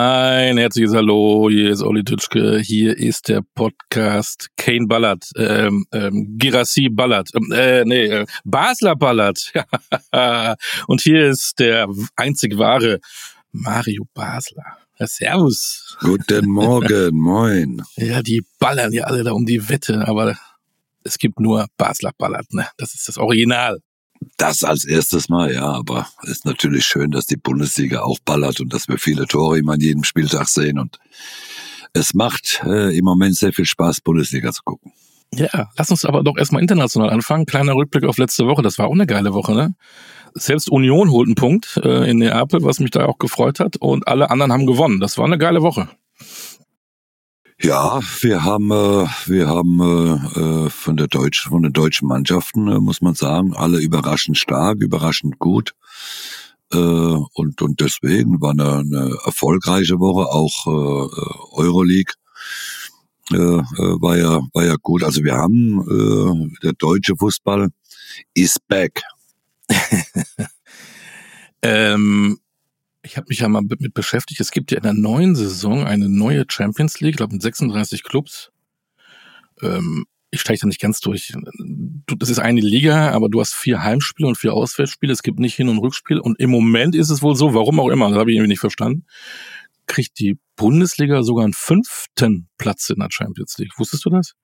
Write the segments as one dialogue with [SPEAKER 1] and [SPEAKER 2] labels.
[SPEAKER 1] Ein herzliches Hallo, hier ist Olli Tütschke, hier ist der Podcast Kane Ballard, ähm, ähm, Girassi Ballard, ähm, äh, nee, äh, Basler Ballard. Und hier ist der einzig wahre Mario Basler. Ja, servus.
[SPEAKER 2] Guten Morgen, moin.
[SPEAKER 1] Ja, die ballern ja alle da um die Wette, aber es gibt nur Basler Ballard, ne? Das ist das Original.
[SPEAKER 2] Das als erstes Mal, ja, aber es ist natürlich schön, dass die Bundesliga auch ballert und dass wir viele Tore immer an jedem Spieltag sehen und es macht äh, im Moment sehr viel Spaß, Bundesliga zu gucken.
[SPEAKER 1] Ja, lass uns aber doch erstmal international anfangen. Kleiner Rückblick auf letzte Woche, das war auch eine geile Woche, ne? Selbst Union holt einen Punkt äh, in Neapel, was mich da auch gefreut hat, und alle anderen haben gewonnen. Das war eine geile Woche.
[SPEAKER 2] Ja, wir haben äh, wir haben äh, äh, von der deutschen von den deutschen Mannschaften muss man sagen alle überraschend stark, überraschend gut und und deswegen war eine, eine erfolgreiche Woche auch Euroleague war ja war ja gut. Also wir haben der deutsche Fußball is back.
[SPEAKER 1] ähm, ich habe mich ja mal mit beschäftigt. Es gibt ja in der neuen Saison eine neue Champions League, ich glaube mit 36 Clubs. Ähm, ich steige da nicht ganz durch. Das ist eine Liga, aber du hast vier Heimspiele und vier Auswärtsspiele. Es gibt nicht Hin- und Rückspiel. Und im Moment ist es wohl so, warum auch immer, das habe ich irgendwie nicht verstanden, kriegt die Bundesliga sogar einen fünften Platz in der Champions League. Wusstest du das?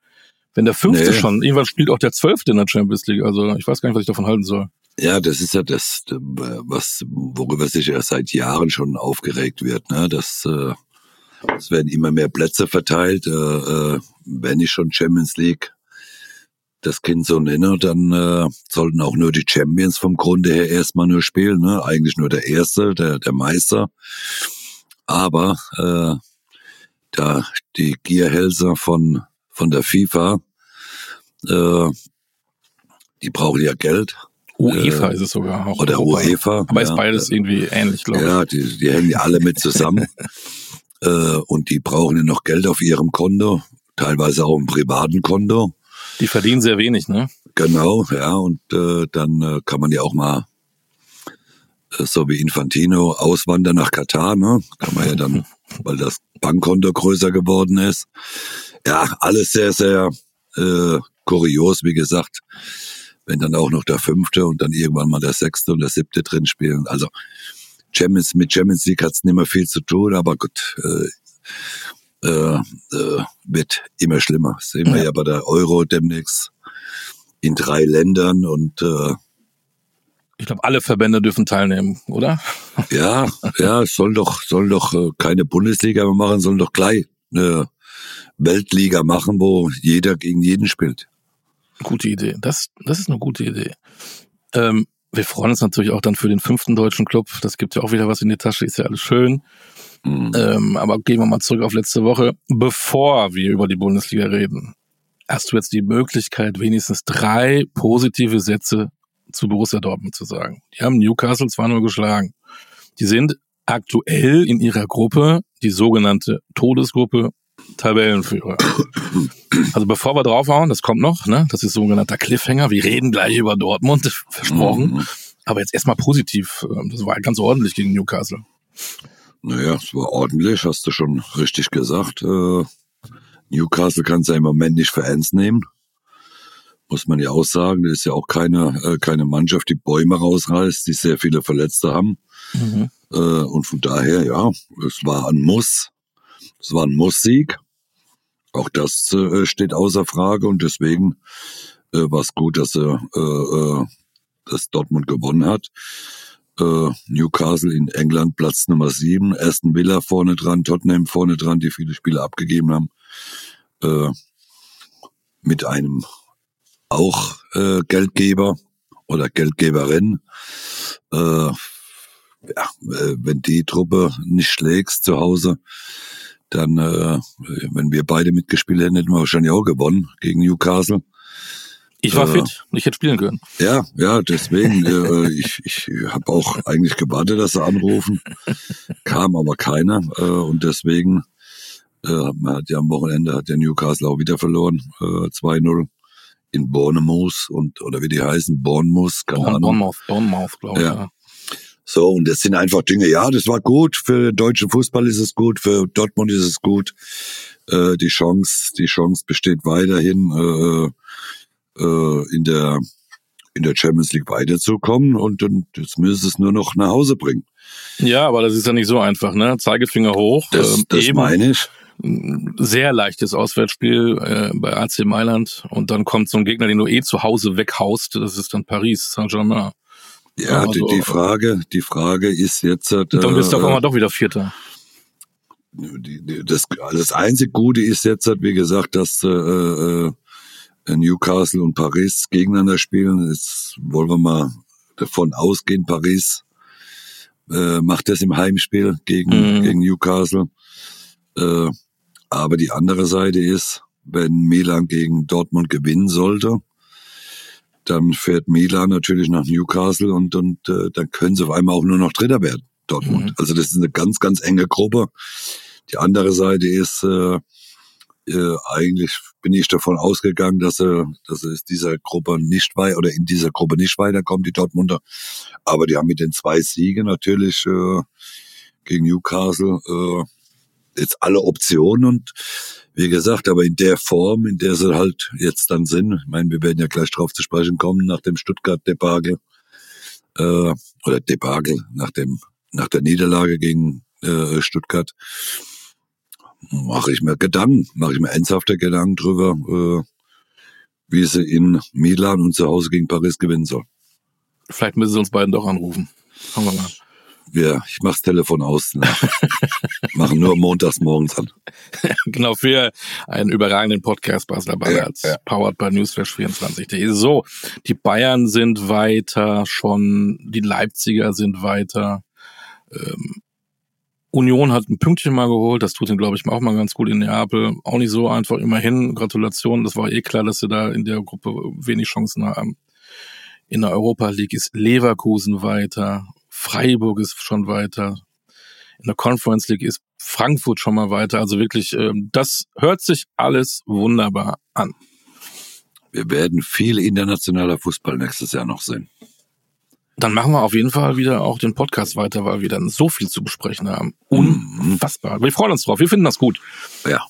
[SPEAKER 1] Wenn der fünfte nee. schon, irgendwann spielt auch der zwölfte in der Champions League. Also ich weiß gar nicht, was ich davon halten soll.
[SPEAKER 2] Ja, das ist ja das, was, worüber sich ja seit Jahren schon aufgeregt wird, ne? Das, äh, es werden immer mehr Plätze verteilt. Äh, äh, wenn ich schon Champions League das Kind so nenne, dann äh, sollten auch nur die Champions vom Grunde her erstmal nur spielen, ne? Eigentlich nur der Erste, der, der Meister. Aber äh, da die Gierhälser von, von der FIFA, äh, die brauchen ja Geld
[SPEAKER 1] UEFA äh, ist es sogar
[SPEAKER 2] auch. Oder. UEFA.
[SPEAKER 1] Aber ja, ist beides irgendwie ähnlich, glaube ich.
[SPEAKER 2] Ja, die, die hängen ja alle mit zusammen. äh, und die brauchen ja noch Geld auf ihrem Konto, teilweise auch im privaten Konto.
[SPEAKER 1] Die verdienen sehr wenig, ne?
[SPEAKER 2] Genau, ja. Und äh, dann äh, kann man ja auch mal äh, so wie Infantino auswandern nach Katar, ne? Kann man ja dann, weil das Bankkonto größer geworden ist. Ja, alles sehr, sehr äh, kurios, wie gesagt wenn dann auch noch der fünfte und dann irgendwann mal der sechste und der siebte drin spielen. Also Champions, mit Champions League hat's nicht mehr viel zu tun, aber gut, äh, äh, äh, wird immer schlimmer. Das sehen wir ja. ja bei der Euro demnächst in drei Ländern und äh,
[SPEAKER 1] ich glaube, alle Verbände dürfen teilnehmen, oder?
[SPEAKER 2] Ja, ja, soll doch, soll doch äh, keine Bundesliga mehr machen, sollen doch gleich eine Weltliga machen, wo jeder gegen jeden spielt.
[SPEAKER 1] Gute Idee. Das, das ist eine gute Idee. Ähm, wir freuen uns natürlich auch dann für den fünften deutschen Club. Das gibt ja auch wieder was in die Tasche, ist ja alles schön. Mhm. Ähm, aber gehen wir mal zurück auf letzte Woche. Bevor wir über die Bundesliga reden, hast du jetzt die Möglichkeit, wenigstens drei positive Sätze zu Borussia Dortmund zu sagen. Die haben Newcastle zwar nur geschlagen. Die sind aktuell in ihrer Gruppe, die sogenannte Todesgruppe, Tabellenführer. Also bevor wir draufhauen, das kommt noch, ne? Das ist sogenannter Cliffhanger. Wir reden gleich über Dortmund, versprochen. Mhm. Aber jetzt erstmal positiv. Ähm, das war ganz ordentlich gegen Newcastle.
[SPEAKER 2] Naja, es war ordentlich, hast du schon richtig gesagt. Äh, Newcastle kann es ja im Moment nicht für ernst nehmen. Muss man ja auch sagen. Das ist ja auch keine, äh, keine Mannschaft, die Bäume rausreißt, die sehr viele Verletzte haben. Mhm. Äh, und von daher, ja, es war ein Muss. Es war ein Muss-Sieg. Auch das äh, steht außer Frage und deswegen äh, war es gut, dass äh, äh, dass Dortmund gewonnen hat. Äh, Newcastle in England Platz Nummer sieben, Aston Villa vorne dran, Tottenham vorne dran, die viele Spiele abgegeben haben. Äh, mit einem auch äh, Geldgeber oder Geldgeberin. Äh, ja, äh, wenn die Truppe nicht schlägst zu Hause, dann, äh, wenn wir beide mitgespielt hätten, hätten wir wahrscheinlich auch gewonnen gegen Newcastle.
[SPEAKER 1] Ich war äh, fit, ich hätte spielen können.
[SPEAKER 2] Ja, ja, deswegen, äh, ich, ich habe auch eigentlich gewartet, dass sie anrufen. Kam aber keiner. Äh, und deswegen äh, man hat ja am Wochenende hat der Newcastle auch wieder verloren. Äh, 2-0 in Bournemouth und oder wie die heißen, Bournemouth,
[SPEAKER 1] keine Bournemouth, Ahnung. Bournemouth, Bournemouth glaube ich. Ja. ja.
[SPEAKER 2] So, und das sind einfach Dinge, ja, das war gut, für deutschen Fußball ist es gut, für Dortmund ist es gut. Äh, die Chance, die Chance besteht weiterhin äh, äh, in der in der Champions League weiterzukommen und, und jetzt müssen es nur noch nach Hause bringen.
[SPEAKER 1] Ja, aber das ist ja nicht so einfach, ne? Zeigefinger hoch.
[SPEAKER 2] Das, ähm, das meine ich.
[SPEAKER 1] Sehr leichtes Auswärtsspiel äh, bei AC Mailand und dann kommt so ein Gegner, den du eh zu Hause weghaust. Das ist dann Paris Saint-Germain.
[SPEAKER 2] Ja, also, die, die, Frage, die Frage ist jetzt. Äh,
[SPEAKER 1] dann bist du auf einmal doch wieder Vierter.
[SPEAKER 2] Das, das einzige Gute ist jetzt, wie gesagt, dass äh, äh, Newcastle und Paris gegeneinander spielen. Jetzt wollen wir mal davon ausgehen, Paris äh, macht das im Heimspiel gegen, mhm. gegen Newcastle. Äh, aber die andere Seite ist, wenn Milan gegen Dortmund gewinnen sollte, dann fährt Milan natürlich nach Newcastle und, und äh, dann können sie auf einmal auch nur noch Dritter werden, Dortmund. Mhm. Also das ist eine ganz, ganz enge Gruppe. Die andere Seite ist, äh, äh, eigentlich bin ich davon ausgegangen, dass er, dass es dieser Gruppe nicht weiter oder in dieser Gruppe nicht weiterkommt, die Dortmunder. Aber die haben mit den zwei Siegen natürlich äh, gegen Newcastle äh, jetzt alle Optionen und wie gesagt, aber in der Form, in der sie halt jetzt dann sind, ich meine, wir werden ja gleich drauf zu sprechen kommen, nach dem Stuttgart-Debakel, äh, oder Debakel, nach dem, nach der Niederlage gegen äh, Stuttgart, mache ich mir Gedanken, mache ich mir ernsthafte Gedanken drüber, äh, wie sie in Milan und zu Hause gegen Paris gewinnen soll.
[SPEAKER 1] Vielleicht müssen sie uns beiden doch anrufen. Schauen wir mal.
[SPEAKER 2] Ja, ich mach's Telefon aus. Ne? Machen nur montags morgens an.
[SPEAKER 1] genau, für einen überragenden Podcast Basler Ballards, ja, ja. powered by Newsflash24.de. So, die Bayern sind weiter schon, die Leipziger sind weiter. Ähm, Union hat ein Pünktchen mal geholt, das tut ihm, glaube ich, auch mal ganz gut in Neapel. Auch nicht so einfach, immerhin. Gratulation, das war eh klar, dass sie da in der Gruppe wenig Chancen haben. In der Europa League ist Leverkusen weiter, Freiburg ist schon weiter, in der Conference League ist Frankfurt schon mal weiter. Also wirklich, ähm, das hört sich alles wunderbar an.
[SPEAKER 2] Wir werden viel internationaler Fußball nächstes Jahr noch sehen.
[SPEAKER 1] Dann machen wir auf jeden Fall wieder auch den Podcast weiter, weil wir dann so viel zu besprechen haben. Unfassbar. Wir freuen uns drauf. Wir finden das gut.
[SPEAKER 2] Ja.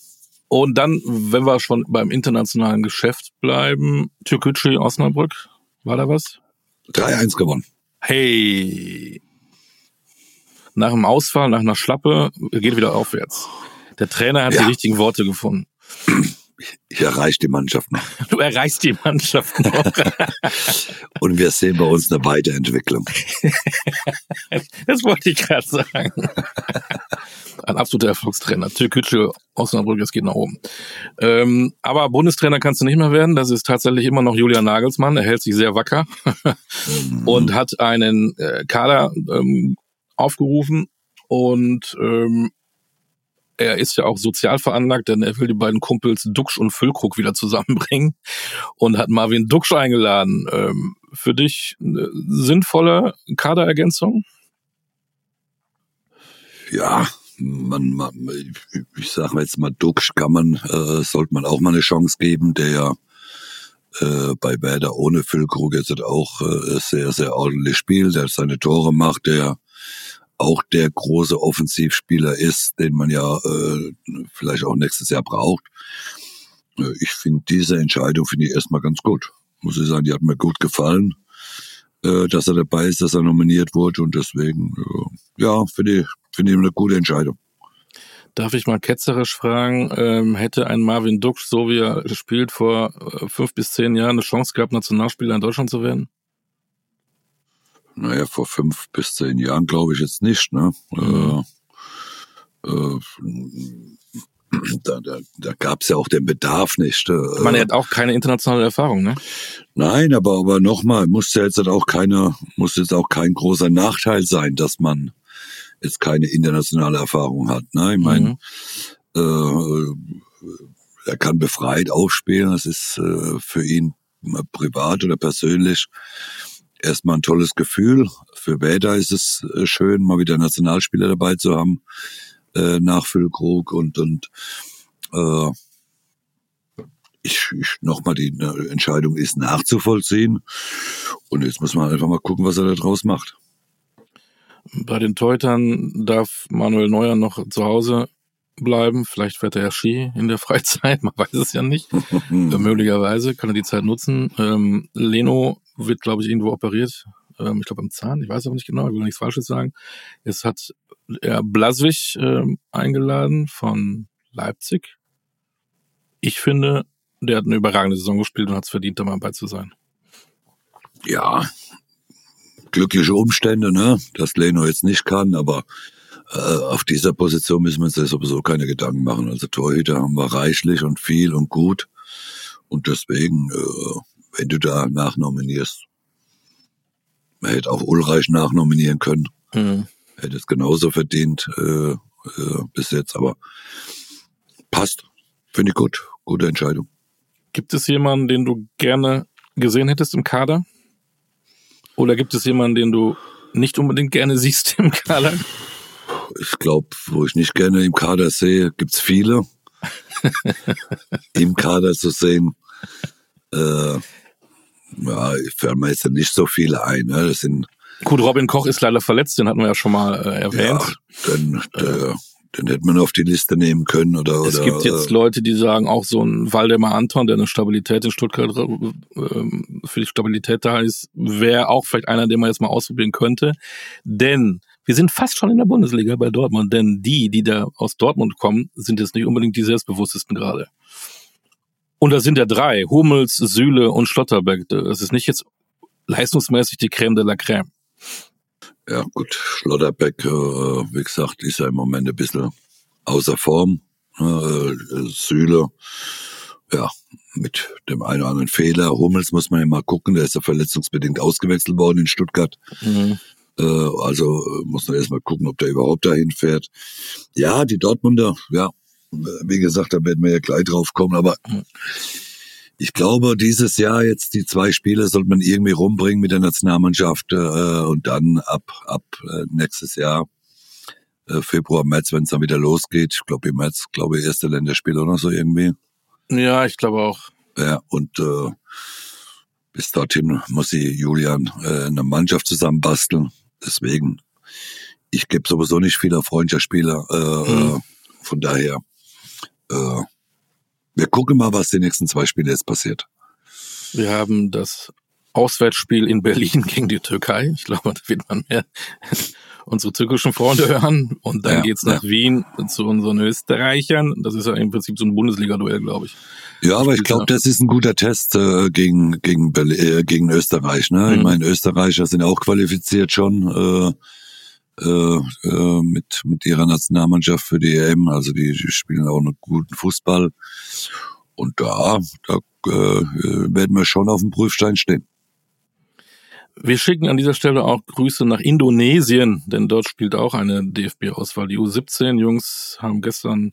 [SPEAKER 1] Und dann, wenn wir schon beim internationalen Geschäft bleiben, Türkgücü Osnabrück, war da was?
[SPEAKER 2] 3-1 gewonnen.
[SPEAKER 1] Hey. Nach dem Ausfall, nach einer Schlappe, geht wieder aufwärts. Der Trainer hat ja. die richtigen Worte gefunden.
[SPEAKER 2] Ich erreiche die Mannschaft noch.
[SPEAKER 1] Du erreichst die Mannschaft noch.
[SPEAKER 2] Und wir sehen bei uns eine Weiterentwicklung.
[SPEAKER 1] das wollte ich gerade sagen. Ein absoluter Erfolgstrainer. Türkgücü, Osnabrück, es geht nach oben. Ähm, aber Bundestrainer kannst du nicht mehr werden. Das ist tatsächlich immer noch Julian Nagelsmann. Er hält sich sehr wacker und hat einen äh, Kader ähm, aufgerufen und ähm, er ist ja auch sozial veranlagt, denn er will die beiden Kumpels Duxch und Füllkrug wieder zusammenbringen und hat Marvin Duxch eingeladen. Ähm, für dich eine sinnvolle Kaderergänzung?
[SPEAKER 2] Ja, man, man ich sage jetzt mal, Duxch kann man, äh, sollte man auch mal eine Chance geben, der äh, bei Werder ohne Füllkrug jetzt auch äh, sehr, sehr ordentlich spielt, der seine Tore macht, der auch der große Offensivspieler ist, den man ja äh, vielleicht auch nächstes Jahr braucht. Äh, ich finde diese Entscheidung finde ich erstmal ganz gut. Muss ich sagen, die hat mir gut gefallen, äh, dass er dabei ist, dass er nominiert wurde und deswegen, äh, ja, finde ich, finde ich eine gute Entscheidung.
[SPEAKER 1] Darf ich mal ketzerisch fragen, ähm, hätte ein Marvin Dux, so wie er spielt, vor äh, fünf bis zehn Jahren eine Chance gehabt, Nationalspieler in Deutschland zu werden?
[SPEAKER 2] Naja, vor fünf bis zehn Jahren glaube ich jetzt nicht, ne? Mhm. Äh, äh, da, da, da gab es ja auch den Bedarf nicht.
[SPEAKER 1] Äh, Man hat auch keine internationale Erfahrung, ne?
[SPEAKER 2] Nein, aber aber nochmal, muss ja jetzt auch keine, muss jetzt auch kein großer Nachteil sein, dass man jetzt keine internationale Erfahrung hat. Ne? Ich meine, mhm. äh, er kann befreit aufspielen, das ist äh, für ihn privat oder persönlich erstmal ein tolles Gefühl. Für Bäder ist es äh, schön, mal wieder Nationalspieler dabei zu haben, äh, nach Füllkrug und, und äh, ich, ich nochmal die ne, Entscheidung ist nachzuvollziehen. Und jetzt muss man einfach mal gucken, was er da draus macht.
[SPEAKER 1] Bei den Teutern darf Manuel Neuer noch zu Hause bleiben. Vielleicht fährt er ja Ski in der Freizeit, man weiß es ja nicht. Möglicherweise kann er die Zeit nutzen. Ähm, Leno wird, glaube ich, irgendwo operiert. Ähm, ich glaube am Zahn, ich weiß aber nicht genau, ich will nichts Falsches sagen. Jetzt hat er Blaswig ähm, eingeladen von Leipzig. Ich finde, der hat eine überragende Saison gespielt und hat es verdient, da mal bei zu sein.
[SPEAKER 2] Ja, glückliche Umstände, ne, dass Leno jetzt nicht kann, aber äh, auf dieser Position müssen wir uns ja sowieso keine Gedanken machen. Also Torhüter haben wir reichlich und viel und gut. Und deswegen, äh, wenn du da nachnominierst, man hätte auch Ulreich nachnominieren können. Mhm. Hätte es genauso verdient äh, äh, bis jetzt, aber passt. Finde ich gut. Gute Entscheidung.
[SPEAKER 1] Gibt es jemanden, den du gerne gesehen hättest im Kader? Oder gibt es jemanden, den du nicht unbedingt gerne siehst im Kader?
[SPEAKER 2] Ich glaube, wo ich nicht gerne im Kader sehe, gibt's viele. Im Kader zu sehen. Äh, ja, fällt mir jetzt nicht so viele ein. Ne? Das sind
[SPEAKER 1] Gut, Robin Koch ist leider verletzt, den hatten wir ja schon mal äh, erwähnt.
[SPEAKER 2] Ja, dann, der, den hätte man auf die Liste nehmen können oder
[SPEAKER 1] Es
[SPEAKER 2] oder,
[SPEAKER 1] gibt jetzt
[SPEAKER 2] äh,
[SPEAKER 1] Leute, die sagen, auch so ein Waldemar Anton, der eine Stabilität in Stuttgart ähm, für die Stabilität da ist, wäre auch vielleicht einer, den man jetzt mal ausprobieren könnte. Denn wir sind fast schon in der Bundesliga bei Dortmund, denn die, die da aus Dortmund kommen, sind jetzt nicht unbedingt die selbstbewusstesten gerade. Und da sind ja drei, Hummels, Süle und Schlotterbeck. Das ist nicht jetzt leistungsmäßig die Creme de la Creme.
[SPEAKER 2] Ja, gut, Schlotterbeck, äh, wie gesagt, ist ja im Moment ein bisschen außer Form. Äh, Süle, ja, mit dem einen oder anderen Fehler. Hummels muss man ja mal gucken, der ist ja verletzungsbedingt ausgewechselt worden in Stuttgart.
[SPEAKER 1] Mhm.
[SPEAKER 2] Äh, also äh, muss man erstmal gucken, ob der überhaupt dahin fährt. Ja, die Dortmunder, ja, wie gesagt, da werden wir ja gleich drauf kommen, aber ich glaube, dieses Jahr jetzt die zwei Spiele sollte man irgendwie rumbringen mit der Nationalmannschaft äh, und dann ab ab äh, nächstes Jahr äh, Februar, März, wenn es dann wieder losgeht. Ich glaube im März, glaube ich, erste Länderspiel oder so irgendwie.
[SPEAKER 1] Ja, ich glaube auch.
[SPEAKER 2] Ja, und äh, bis dorthin muss sie Julian äh, eine Mannschaft zusammenbasteln. Deswegen, ich gebe sowieso nicht viele Freundschaftsspieler. Äh,
[SPEAKER 1] Mhm.
[SPEAKER 2] Von daher, äh, wir gucken mal, was die nächsten zwei Spiele jetzt passiert.
[SPEAKER 1] Wir haben das Auswärtsspiel in Berlin gegen die Türkei. Ich glaube, da wird man mehr unsere türkischen Freunde hören. Und dann
[SPEAKER 2] Ja,
[SPEAKER 1] geht's nach Wien zu unseren Österreichern. Das ist ja im Prinzip so ein Bundesliga-Duell, glaube ich.
[SPEAKER 2] Ja, aber ich glaube,
[SPEAKER 1] ja.
[SPEAKER 2] das ist ein guter Test äh, gegen gegen Berlin, äh, gegen Österreich. Ne? Ich
[SPEAKER 1] Mhm.
[SPEAKER 2] meine, Österreicher sind auch qualifiziert schon äh, äh, äh, mit mit ihrer Nationalmannschaft für die EM. Also die, die spielen auch einen guten Fußball. Und da, da äh, werden wir schon auf dem Prüfstein stehen.
[SPEAKER 1] Wir schicken an dieser Stelle auch Grüße nach Indonesien, denn dort spielt auch eine DFB-Auswahl. Die U17-Jungs haben gestern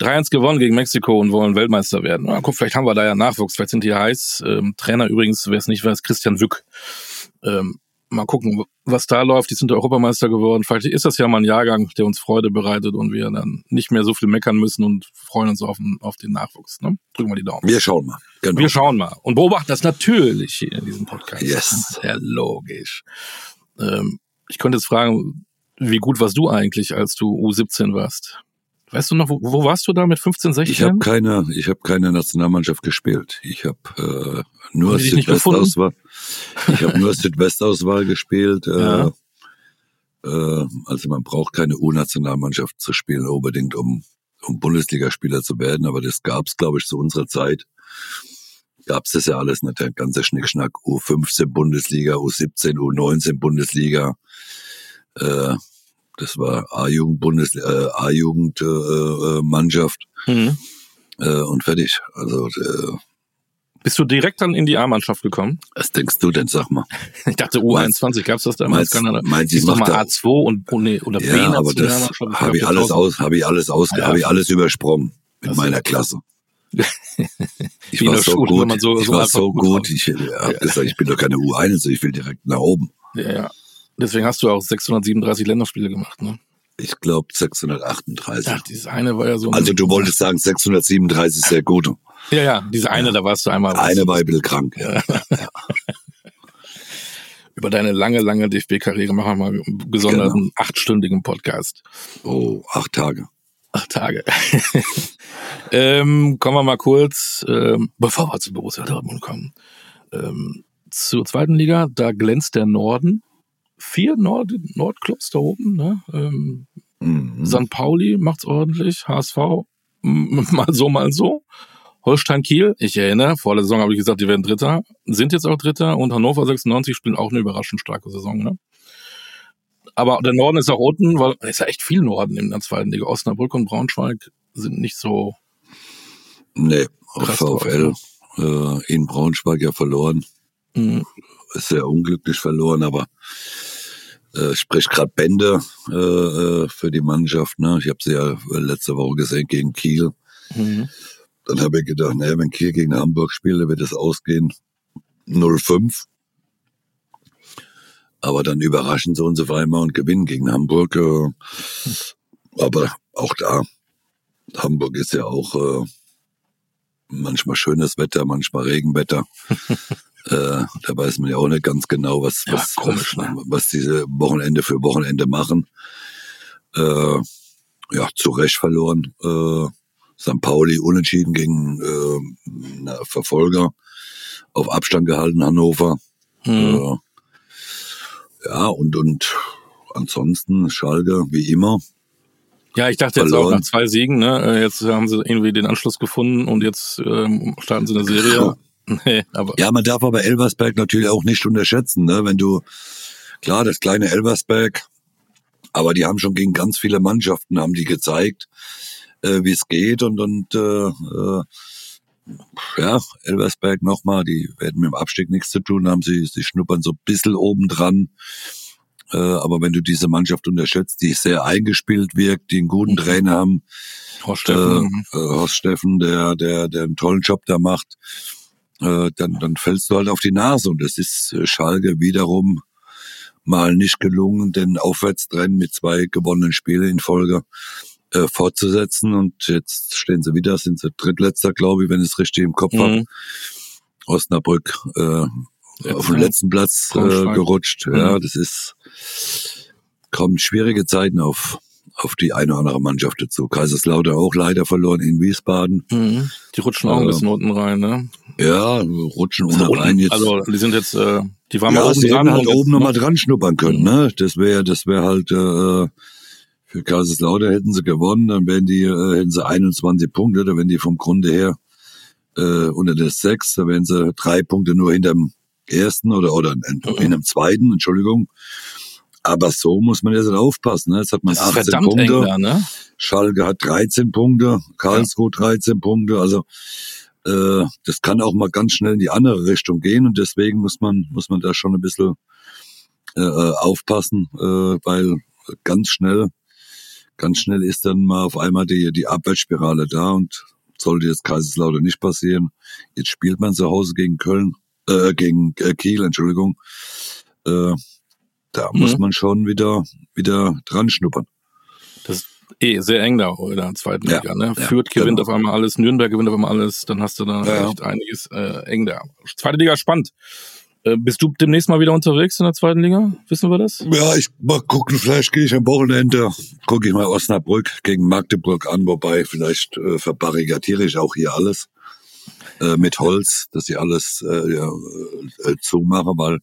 [SPEAKER 1] 3-1 gewonnen gegen Mexiko und wollen Weltmeister werden. Na, guck, vielleicht haben wir da ja Nachwuchs, vielleicht sind die heiß. Ähm, Trainer übrigens, wer es nicht weiß, Christian Wück. Ähm, mal gucken, was da läuft. Die sind Europameister geworden. Vielleicht ist das ja mal ein Jahrgang, der uns Freude bereitet und wir dann nicht mehr so viel meckern müssen und freuen uns auf den, auf den Nachwuchs. Ne? Drücken wir die Daumen.
[SPEAKER 2] Wir schauen mal. Genau.
[SPEAKER 1] Wir schauen mal und beobachten das natürlich hier in diesem Podcast.
[SPEAKER 2] Yes.
[SPEAKER 1] Ja, logisch. Ähm, ich könnte jetzt fragen, wie gut warst du eigentlich, als du U17 warst? Weißt du noch, wo, wo warst du da mit 15, 16?
[SPEAKER 2] Ich habe keine, ich habe keine Nationalmannschaft gespielt. Ich habe äh, nur? Südwestauswahl. Ich habe nur Südwestauswahl gespielt. Äh,
[SPEAKER 1] Ja.
[SPEAKER 2] äh, also man braucht keine U-Nationalmannschaft zu spielen unbedingt, um um Bundesligaspieler zu werden. Aber das gab's, glaube ich, zu unserer Zeit. Gab's das ja alles nicht, der ganze Schnickschnack. U15 Bundesliga, U17, U19 Bundesliga. Äh, das war A-Jugend Bundes äh, A-Jugend äh, äh, Mannschaft
[SPEAKER 1] Mhm.
[SPEAKER 2] äh, und fertig. Also äh,
[SPEAKER 1] Bist du direkt dann in die A-Mannschaft gekommen?
[SPEAKER 2] was denkst du denn, sag mal?
[SPEAKER 1] Ich dachte U21, gab's das damals?
[SPEAKER 2] Meinst-
[SPEAKER 1] Ahnung.
[SPEAKER 2] meinst ich
[SPEAKER 1] mal
[SPEAKER 2] da-
[SPEAKER 1] A2 und oh, nee, oder
[SPEAKER 2] Ja, aber das habe ich alles aus, habe ich alles aus,
[SPEAKER 1] Ja.
[SPEAKER 2] habe ich alles übersprungen
[SPEAKER 1] so.
[SPEAKER 2] meiner Klasse. Ich
[SPEAKER 1] in
[SPEAKER 2] war so
[SPEAKER 1] Schule,
[SPEAKER 2] gut,
[SPEAKER 1] so-
[SPEAKER 2] ich
[SPEAKER 1] so
[SPEAKER 2] war so
[SPEAKER 1] gut.
[SPEAKER 2] Ich äh, habe gesagt, ich bin doch keine U1, ich will direkt nach oben.
[SPEAKER 1] Ja, ja. Deswegen hast du auch 637 Länderspiele gemacht, ne?
[SPEAKER 2] Ich glaube 638.
[SPEAKER 1] Ja, dieses eine war ja so.
[SPEAKER 2] Also du wolltest sagen 637 ist sehr gut.
[SPEAKER 1] Ja, ja, diese eine, da warst du einmal.
[SPEAKER 2] Eine war ein bisschen krank. Ja.
[SPEAKER 1] über deine lange, lange DFB-Karriere machen wir mal einen gesonderten genau. achtstündigen Podcast.
[SPEAKER 2] Oh, acht Tage.
[SPEAKER 1] Acht Tage. ähm, kommen wir mal kurz, ähm, bevor wir zu Borussia Dortmund kommen, ähm, zur zweiten Liga. Da glänzt der Norden. Vier Nord Nordclubs da oben. Ne? Ähm, mhm. St. Pauli macht's ordentlich. HSV mal so, mal so. Holstein Kiel, ich erinnere, vor der Saison habe ich gesagt, die werden Dritter, sind jetzt auch Dritter und Hannover 96 spielen auch eine überraschend starke Saison. Ne? Aber der Norden ist auch unten, weil es ist ja echt viel Norden in der zweiten Liga. Osnabrück und Braunschweig sind nicht so.
[SPEAKER 2] Nee, auch VfL ne? äh, in Braunschweig ja verloren. Mhm. Sehr unglücklich verloren, aber äh, sprich gerade Bände äh, äh, für die Mannschaft. Ne? Ich habe sie ja letzte Woche gesehen gegen Kiel. Mhm. Dann habe ich gedacht, naja, wenn Kiel gegen Hamburg spielt, wird es ausgehen 0-5. Aber dann überraschen sie uns auf einmal und gewinnen gegen Hamburg. Äh, aber auch da, Hamburg ist ja auch äh, manchmal schönes Wetter, manchmal Regenwetter. äh, da weiß man ja auch nicht ganz genau, was, ja, was, komisch, was, ne? was diese Wochenende für Wochenende machen. Äh, ja, zu Recht verloren. Äh, St. Pauli unentschieden gegen äh, Verfolger auf Abstand gehalten, Hannover. Mhm. Äh, ja, und, und ansonsten Schalke wie immer.
[SPEAKER 1] Ja, ich dachte jetzt auch nach zwei Siegen, ne? Äh, jetzt haben sie irgendwie den Anschluss gefunden und jetzt ähm, starten sie eine Serie. Ja.
[SPEAKER 2] Nee, aber. Ja, man darf aber Elversberg natürlich auch nicht unterschätzen, ne? Wenn du, klar, das kleine Elversberg, aber die haben schon gegen ganz viele Mannschaften, haben die gezeigt, äh, wie es geht und, und äh, äh, ja, Elversberg nochmal, die werden mit dem Abstieg nichts zu tun haben. Sie, sie schnuppern so ein bisschen oben dran. Äh, aber wenn du diese Mannschaft unterschätzt, die sehr eingespielt wirkt, die einen guten mhm. Trainer haben, Horst Steffen, äh, äh, Horst Steffen der, der, der einen tollen Job da macht, äh, dann, dann fällst du halt auf die Nase. Und das ist äh, Schalke wiederum mal nicht gelungen, den Aufwärtstrend mit zwei gewonnenen Spielen in Folge äh, fortzusetzen. Und jetzt stehen sie wieder, sind sie drittletzter, glaube ich, wenn ich es richtig im Kopf mhm. habe. Osnabrück äh, auf den letzten Platz äh, gerutscht. Mhm. Ja, das ist kommen schwierige Zeiten auf auf die eine oder andere Mannschaft dazu. Kaiserslautern auch leider verloren in Wiesbaden.
[SPEAKER 1] Mhm. Die rutschen auch äh, ein bisschen unten rein, ne?
[SPEAKER 2] Ja, rutschen unten rein jetzt.
[SPEAKER 1] Also die sind jetzt, äh, die waren
[SPEAKER 2] ja,
[SPEAKER 1] mal oben
[SPEAKER 2] dran. halt oben nochmal dran schnuppern können, mhm. ne? Das wäre, das wäre halt äh, für Kaiserslautern hätten sie gewonnen, dann wären die, äh, hätten sie 21 Punkte, da wären die vom Grunde her äh, unter der sechs, da wären sie drei Punkte nur hinter dem ersten oder, oder in, in dem zweiten, Entschuldigung. Aber so muss man jetzt halt aufpassen. Ne? Jetzt hat man das 18 Punkte. Da, ne? Schalke hat 13 Punkte, Karlsruhe ja. 13 Punkte. Also äh, das kann auch mal ganz schnell in die andere Richtung gehen und deswegen muss man muss man da schon ein bisschen äh, äh aufpassen, äh, weil ganz schnell ganz schnell ist dann mal auf einmal die, die Abwärtsspirale da und sollte jetzt Kaiserslautern nicht passieren. Jetzt spielt man zu Hause gegen Köln, äh, gegen äh, Kiel, Entschuldigung. Äh, da mhm. muss man schon wieder, wieder dran schnuppern.
[SPEAKER 1] Das ist eh sehr eng da in der zweiten ja, Liga. Ne? Ja, Fürth gewinnt genau. auf einmal alles, Nürnberg gewinnt auf einmal alles, dann hast du da ja, echt einiges äh, eng da. Zweite Liga spannend. Äh, bist du demnächst mal wieder unterwegs in der zweiten Liga? Wissen wir das?
[SPEAKER 2] Ja, ich mal gucken, vielleicht gehe ich am Wochenende, gucke ich mal Osnabrück gegen Magdeburg an, wobei vielleicht äh, verbarrikadiere ich auch hier alles äh, mit Holz, dass ich alles äh, ja, äh, zumache, weil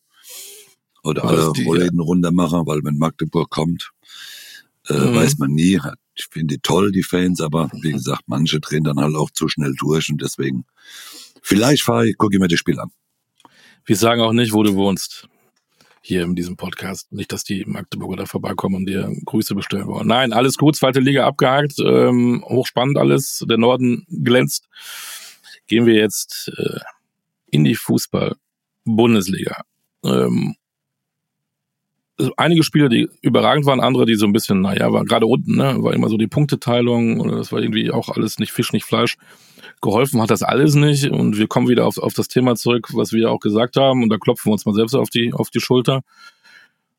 [SPEAKER 2] oder alle die, Rollläden ja. runter machen, weil wenn Magdeburg kommt, äh, mhm. weiß man nie. Ich finde die toll, die Fans, aber wie gesagt, manche drehen dann halt auch zu schnell durch und deswegen vielleicht fahre ich, gucke ich mir das Spiel an.
[SPEAKER 1] Wir sagen auch nicht, wo du wohnst. Hier in diesem Podcast. Nicht, dass die Magdeburger da vorbeikommen und dir Grüße bestellen wollen. Nein, alles gut. Zweite Liga abgehakt. Ähm, hochspannend alles. Der Norden glänzt. Gehen wir jetzt äh, in die Fußball-Bundesliga. Ähm, also einige Spiele, die überragend waren, andere, die so ein bisschen, naja, waren gerade unten, ne? War immer so die Punkteteilung und das war irgendwie auch alles nicht Fisch, nicht Fleisch geholfen hat das alles nicht. Und wir kommen wieder auf, auf das Thema zurück, was wir auch gesagt haben. Und da klopfen wir uns mal selbst auf die, auf die Schulter.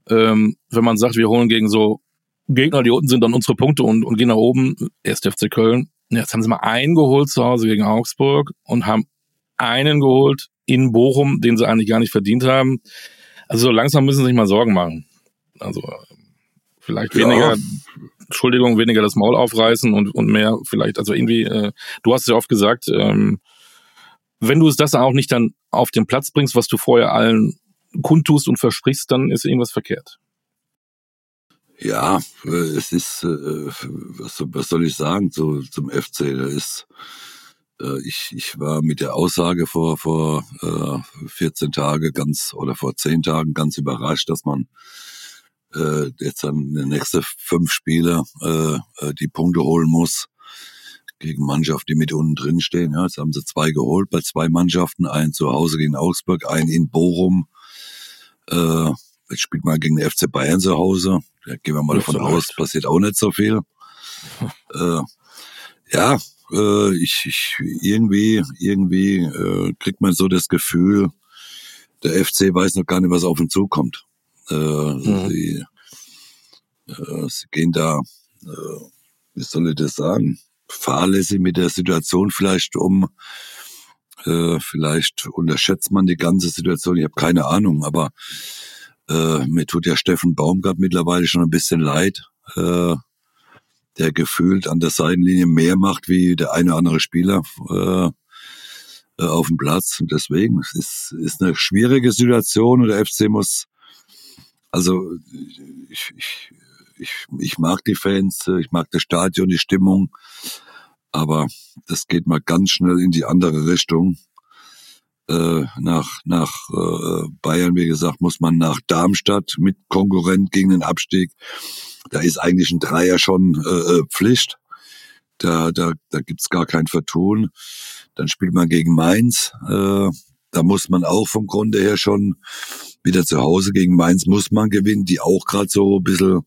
[SPEAKER 1] Ähm, wenn man sagt, wir holen gegen so Gegner, die unten sind, dann unsere Punkte und, und gehen nach oben, erst FC Köln. Jetzt haben sie mal einen geholt zu Hause gegen Augsburg und haben einen geholt in Bochum, den sie eigentlich gar nicht verdient haben. Also langsam müssen sie sich mal Sorgen machen. Also vielleicht weniger, ja. Entschuldigung, weniger das Maul aufreißen und, und mehr vielleicht, also irgendwie, äh, du hast es ja oft gesagt, ähm, wenn du es das auch nicht dann auf den Platz bringst, was du vorher allen kundtust und versprichst, dann ist irgendwas verkehrt.
[SPEAKER 2] Ja, äh, es ist, äh, was, was soll ich sagen zu, zum FC? Da ist, äh, ich, ich war mit der Aussage vor, vor äh, 14 Tagen ganz oder vor 10 Tagen ganz überrascht, dass man äh, jetzt dann die nächsten fünf Spiele äh, äh, die Punkte holen muss gegen Mannschaften, die mit unten drin stehen. Ja, jetzt haben sie zwei geholt bei zwei Mannschaften, einen zu Hause gegen Augsburg, einen in Bochum. Äh, jetzt spielt man gegen den FC Bayern zu Hause. Da gehen wir mal davon so aus, passiert auch nicht so viel. äh, ja, äh, ich, ich irgendwie, irgendwie äh, kriegt man so das Gefühl, der FC weiß noch gar nicht, was auf ihn zukommt. Äh, mhm. sie, äh, sie gehen da, äh, wie soll ich das sagen, fahrlässig mit der Situation vielleicht um. Äh, vielleicht unterschätzt man die ganze Situation. Ich habe keine Ahnung, aber äh, mir tut ja Steffen Baumgart mittlerweile schon ein bisschen leid, äh, der gefühlt an der Seitenlinie mehr macht wie der eine oder andere Spieler äh, äh auf dem Platz. Und deswegen es ist ist eine schwierige Situation und der FC muss also ich, ich, ich, ich mag die Fans, ich mag das Stadion, die Stimmung, aber das geht mal ganz schnell in die andere Richtung. Äh, nach nach äh, Bayern, wie gesagt, muss man nach Darmstadt mit Konkurrent gegen den Abstieg. Da ist eigentlich ein Dreier schon äh, äh Pflicht. Da, da, da gibt's gar kein Vertun. Dann spielt man gegen Mainz. Äh, da muss man auch vom Grunde her schon wieder zu Hause gegen Mainz muss man gewinnen, die auch gerade so ein bisschen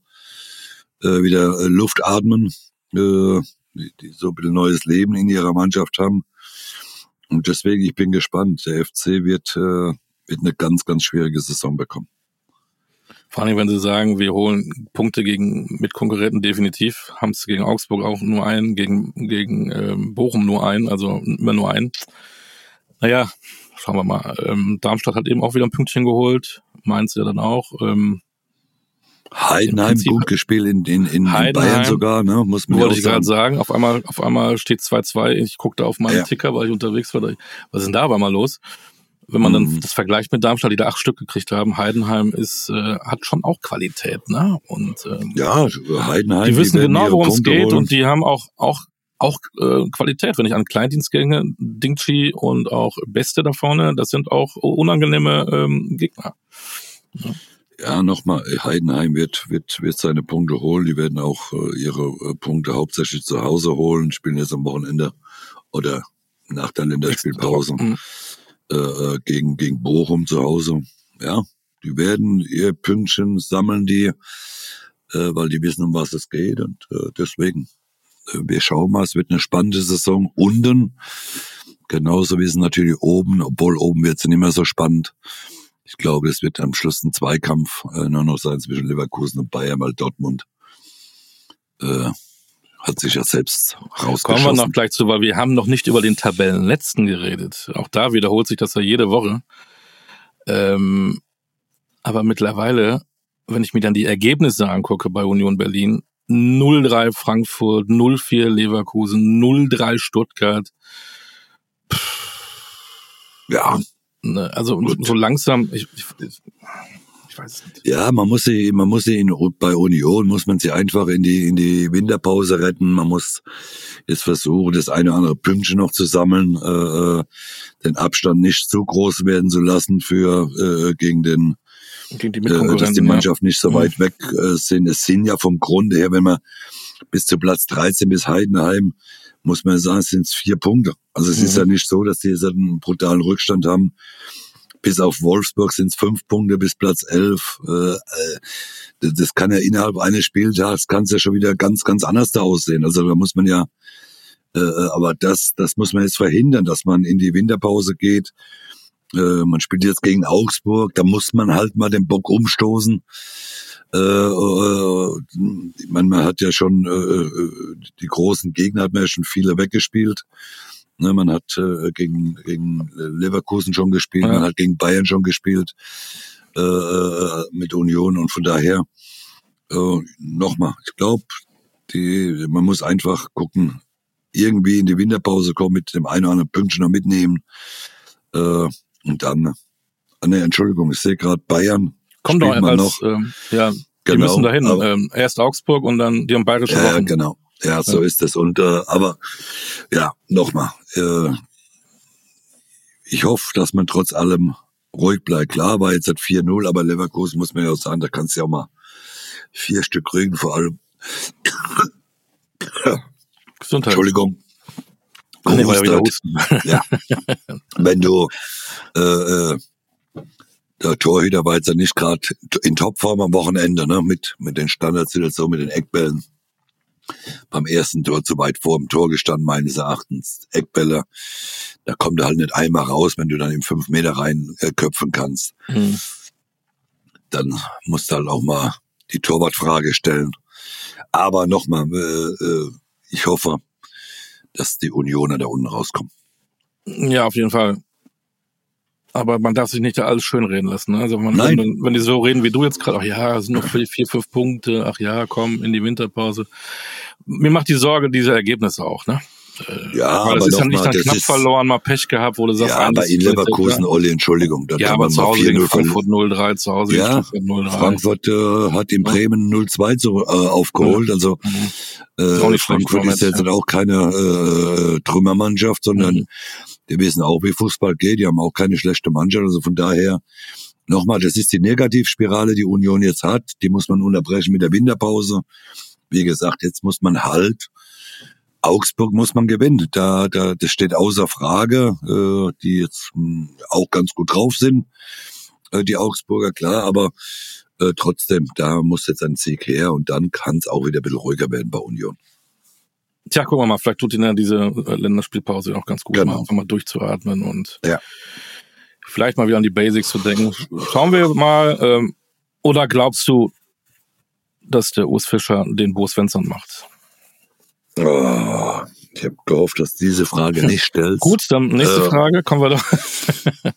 [SPEAKER 2] äh, wieder äh, Luft atmen, äh, die, so ein bisschen neues Leben in ihrer Mannschaft haben. Und deswegen, ich bin gespannt. Der FC wird, äh, wird eine ganz, ganz schwierige Saison bekommen.
[SPEAKER 1] Vor allem, wenn Sie sagen, wir holen Punkte gegen mit Konkurrenten definitiv, haben es gegen Augsburg auch nur einen, gegen, gegen ähm, Bochum nur einen, also immer nur einen. Naja, schauen wir mal. Ähm, Darmstadt hat eben auch wieder ein Pünktchen geholt, Mainz ja dann auch. Ähm,
[SPEAKER 2] Heidenheim gut gespielt in, in, in Bayern sogar, ne? Muss man
[SPEAKER 1] Wollte ich gerade sagen. Auf einmal, auf einmal steht 2-2. Ich guckte auf meinen ja. Ticker, weil ich unterwegs war. Was ist denn da auf einmal los? Wenn man mhm. dann das vergleicht mit Darmstadt, die da acht Stück gekriegt haben, Heidenheim ist, äh, hat schon auch Qualität, ne? Und ähm,
[SPEAKER 2] ja, Heidenheim.
[SPEAKER 1] Die wissen die genau, worum es geht holen. und die haben auch auch auch äh, Qualität. Wenn ich an Kleindienstgänge, Dingchi und auch Beste da vorne, das sind auch unangenehme ähm, Gegner.
[SPEAKER 2] Ja ja, nochmal, Heidenheim wird, wird, wird seine Punkte holen. Die werden auch äh, ihre äh, Punkte hauptsächlich zu Hause holen, spielen jetzt am Wochenende oder nach der Länderspielpause mhm. äh, äh, gegen, gegen Bochum zu Hause. Ja, die werden ihr Pünktchen sammeln, die, äh, weil die wissen, um was es geht. Und äh, deswegen, wir schauen mal, es wird eine spannende Saison unten. Genauso wie es natürlich oben, obwohl oben wird es nicht mehr so spannend. Ich glaube, es wird am Schluss ein Zweikampf äh, nur noch sein zwischen Leverkusen und Bayern, weil Dortmund äh, hat sich ja selbst rausgeschossen.
[SPEAKER 1] Kommen wir noch gleich zu, weil wir haben noch nicht über den Tabellenletzten geredet. Auch da wiederholt sich das ja jede Woche. Ähm, aber mittlerweile, wenn ich mir dann die Ergebnisse angucke bei Union Berlin, 0-3 Frankfurt, 0-4 Leverkusen, 0-3 Stuttgart.
[SPEAKER 2] Pff, ja,
[SPEAKER 1] Ne? Also Gut. so langsam, ich, ich, ich weiß nicht.
[SPEAKER 2] Ja, man muss sie, man muss sie in, bei Union muss man sie einfach in die in die Winterpause retten. Man muss jetzt versuchen, das eine oder andere Pünktchen noch zu sammeln, äh, äh, den Abstand nicht zu groß werden zu lassen für äh, gegen den gegen die äh, dass die Mannschaft ja. nicht so weit mhm. weg äh, sind. Es sind ja vom Grunde her, wenn man bis zu Platz 13 bis Heidenheim muss man sagen, sind es vier Punkte. Also es mhm. ist ja nicht so, dass die jetzt einen brutalen Rückstand haben. Bis auf Wolfsburg sind es fünf Punkte bis Platz elf. Äh, äh das kann ja innerhalb eines Spieltags kann es ja schon wieder ganz, ganz anders da aussehen. Also da muss man ja, äh, aber das, das muss man jetzt verhindern, dass man in die Winterpause geht. Äh, man spielt jetzt gegen Augsburg, da muss man halt mal den Bock umstoßen. Äh, äh, man, man hat ja schon äh, äh, die großen Gegner hat man ja schon viele weggespielt. Ne, man hat äh, gegen, gegen Leverkusen schon gespielt, ja. man hat gegen Bayern schon gespielt. äh, mit Union und von daher äh, nochmal, ich glaube, die, man muss einfach gucken, irgendwie in die Winterpause kommen, mit dem einen oder anderen Pünktchen noch mitnehmen. Äh, und dann, ne, Entschuldigung, ich sehe gerade Bayern.
[SPEAKER 1] Kommt doch als, noch. Ähm, ja, die genau, müssen dahin. Aber, ähm, erst Augsburg und dann die haben bayerische
[SPEAKER 2] Ja, genau. Ja, so ja. ist es. Und äh, aber ja, nochmal. Äh, ich hoffe, dass man trotz allem ruhig bleibt. Klar war jetzt 4-0, aber Leverkusen muss man ja auch sagen, da kannst du ja auch mal vier Stück kriegen, vor allem.
[SPEAKER 1] Gesundheit.
[SPEAKER 2] Entschuldigung.
[SPEAKER 1] Nee, ja.
[SPEAKER 2] Wenn du äh, äh, der Torhüter war jetzt ja nicht gerade in Topform am Wochenende, ne? Mit, mit den Standardsituationen, mit den Eckbällen. Beim ersten Tor zu weit vor dem Tor gestanden, meines Erachtens. Eckbälle, da kommt er halt nicht einmal raus, wenn du dann im fünf Meter rein äh, köpfen kannst. Mhm. Dann musst du halt auch mal die Torwartfrage stellen. Aber nochmal, äh, äh, ich hoffe, dass die Unioner da unten rauskommen.
[SPEAKER 1] Ja, auf jeden Fall. Aber man darf sich nicht da alles schön reden lassen. Ne? Also man, Nein. Wenn, wenn die so reden wie du jetzt gerade, ach ja, es sind noch vier, fünf Punkte, ach ja, komm in die Winterpause. Mir macht die Sorge diese Ergebnisse auch, ne?
[SPEAKER 2] Äh, ja,
[SPEAKER 1] aber das ist ja nicht dann knapp ist, verloren, mal Pech gehabt, wo du sagst,
[SPEAKER 2] ja, aber in Leverkusen, Olli, Entschuldigung,
[SPEAKER 1] da ja, kann man mal 4 0 Frankfurt 0-3 zu Hause.
[SPEAKER 2] Ja, Frankfurt äh, hat in Bremen 0-2 so, äh, aufgeholt, ja. also mhm. äh, Frankfurt ist jetzt ja. auch keine äh, Trümmermannschaft, sondern mhm. die wissen auch, wie Fußball geht, die haben auch keine schlechte Mannschaft, also von daher nochmal, das ist die Negativspirale, die Union jetzt hat, die muss man unterbrechen mit der Winterpause. Wie gesagt, jetzt muss man halt Augsburg muss man gewinnen. Da, da, das steht außer Frage, äh, die jetzt mh, hm, auch ganz gut drauf sind, äh, die Augsburger, klar, aber äh, trotzdem, da muss jetzt ein Sieg her und dann kann es auch wieder ein bisschen ruhiger werden bei Union.
[SPEAKER 1] Tja, gucken wir mal, vielleicht tut Ihnen ja diese äh, Länderspielpause auch ganz gut, genau. mal einfach mal durchzuatmen und
[SPEAKER 2] ja.
[SPEAKER 1] vielleicht mal wieder an die Basics zu denken. Schauen wir mal, ähm, oder glaubst du, dass der Urs Fischer den Bo Svensson macht?
[SPEAKER 2] Oh, ich habe gehofft, dass diese Frage nicht stellst.
[SPEAKER 1] Gut, dann nächste äh, Frage, kommen wir doch.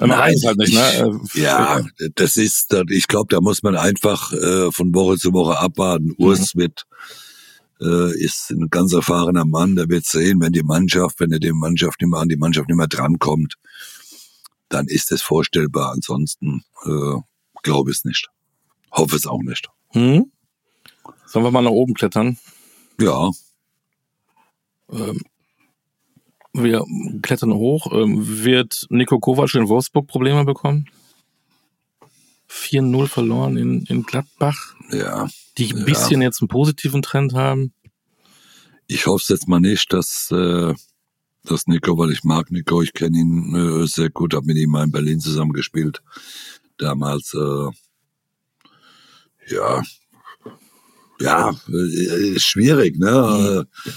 [SPEAKER 2] Nein, halt nicht, ne? Äh, ja, das ist, ich glaube, da muss man einfach äh, von Woche zu Woche abwarten. Mhm. Urs wird äh, ist ein ganz erfahrener Mann, der wird sehen, wenn die Mannschaft, wenn er die Mannschaft nicht mehr an die Mannschaft nicht mehr drankommt, dann ist es vorstellbar. Ansonsten äh, glaube ich es nicht. Hoffe es auch nicht.
[SPEAKER 1] Hm? Sollen wir mal nach oben klettern?
[SPEAKER 2] Ja,
[SPEAKER 1] wir klettern hoch. Ähm, wird Nico Kovac in Wolfsburg Probleme bekommen? 4-0 verloren in, in Gladbach.
[SPEAKER 2] Ja.
[SPEAKER 1] Die ein bisschen ja. jetzt einen positiven Trend haben.
[SPEAKER 2] Ich hoffe jetzt mal nicht, dass, äh, dass Nico, weil ich mag Nico, ich kenne ihn äh, sehr gut, habe mit ihm mal in Berlin zusammengespielt. Damals, äh, ja, ja, äh, schwierig, ne? Mhm.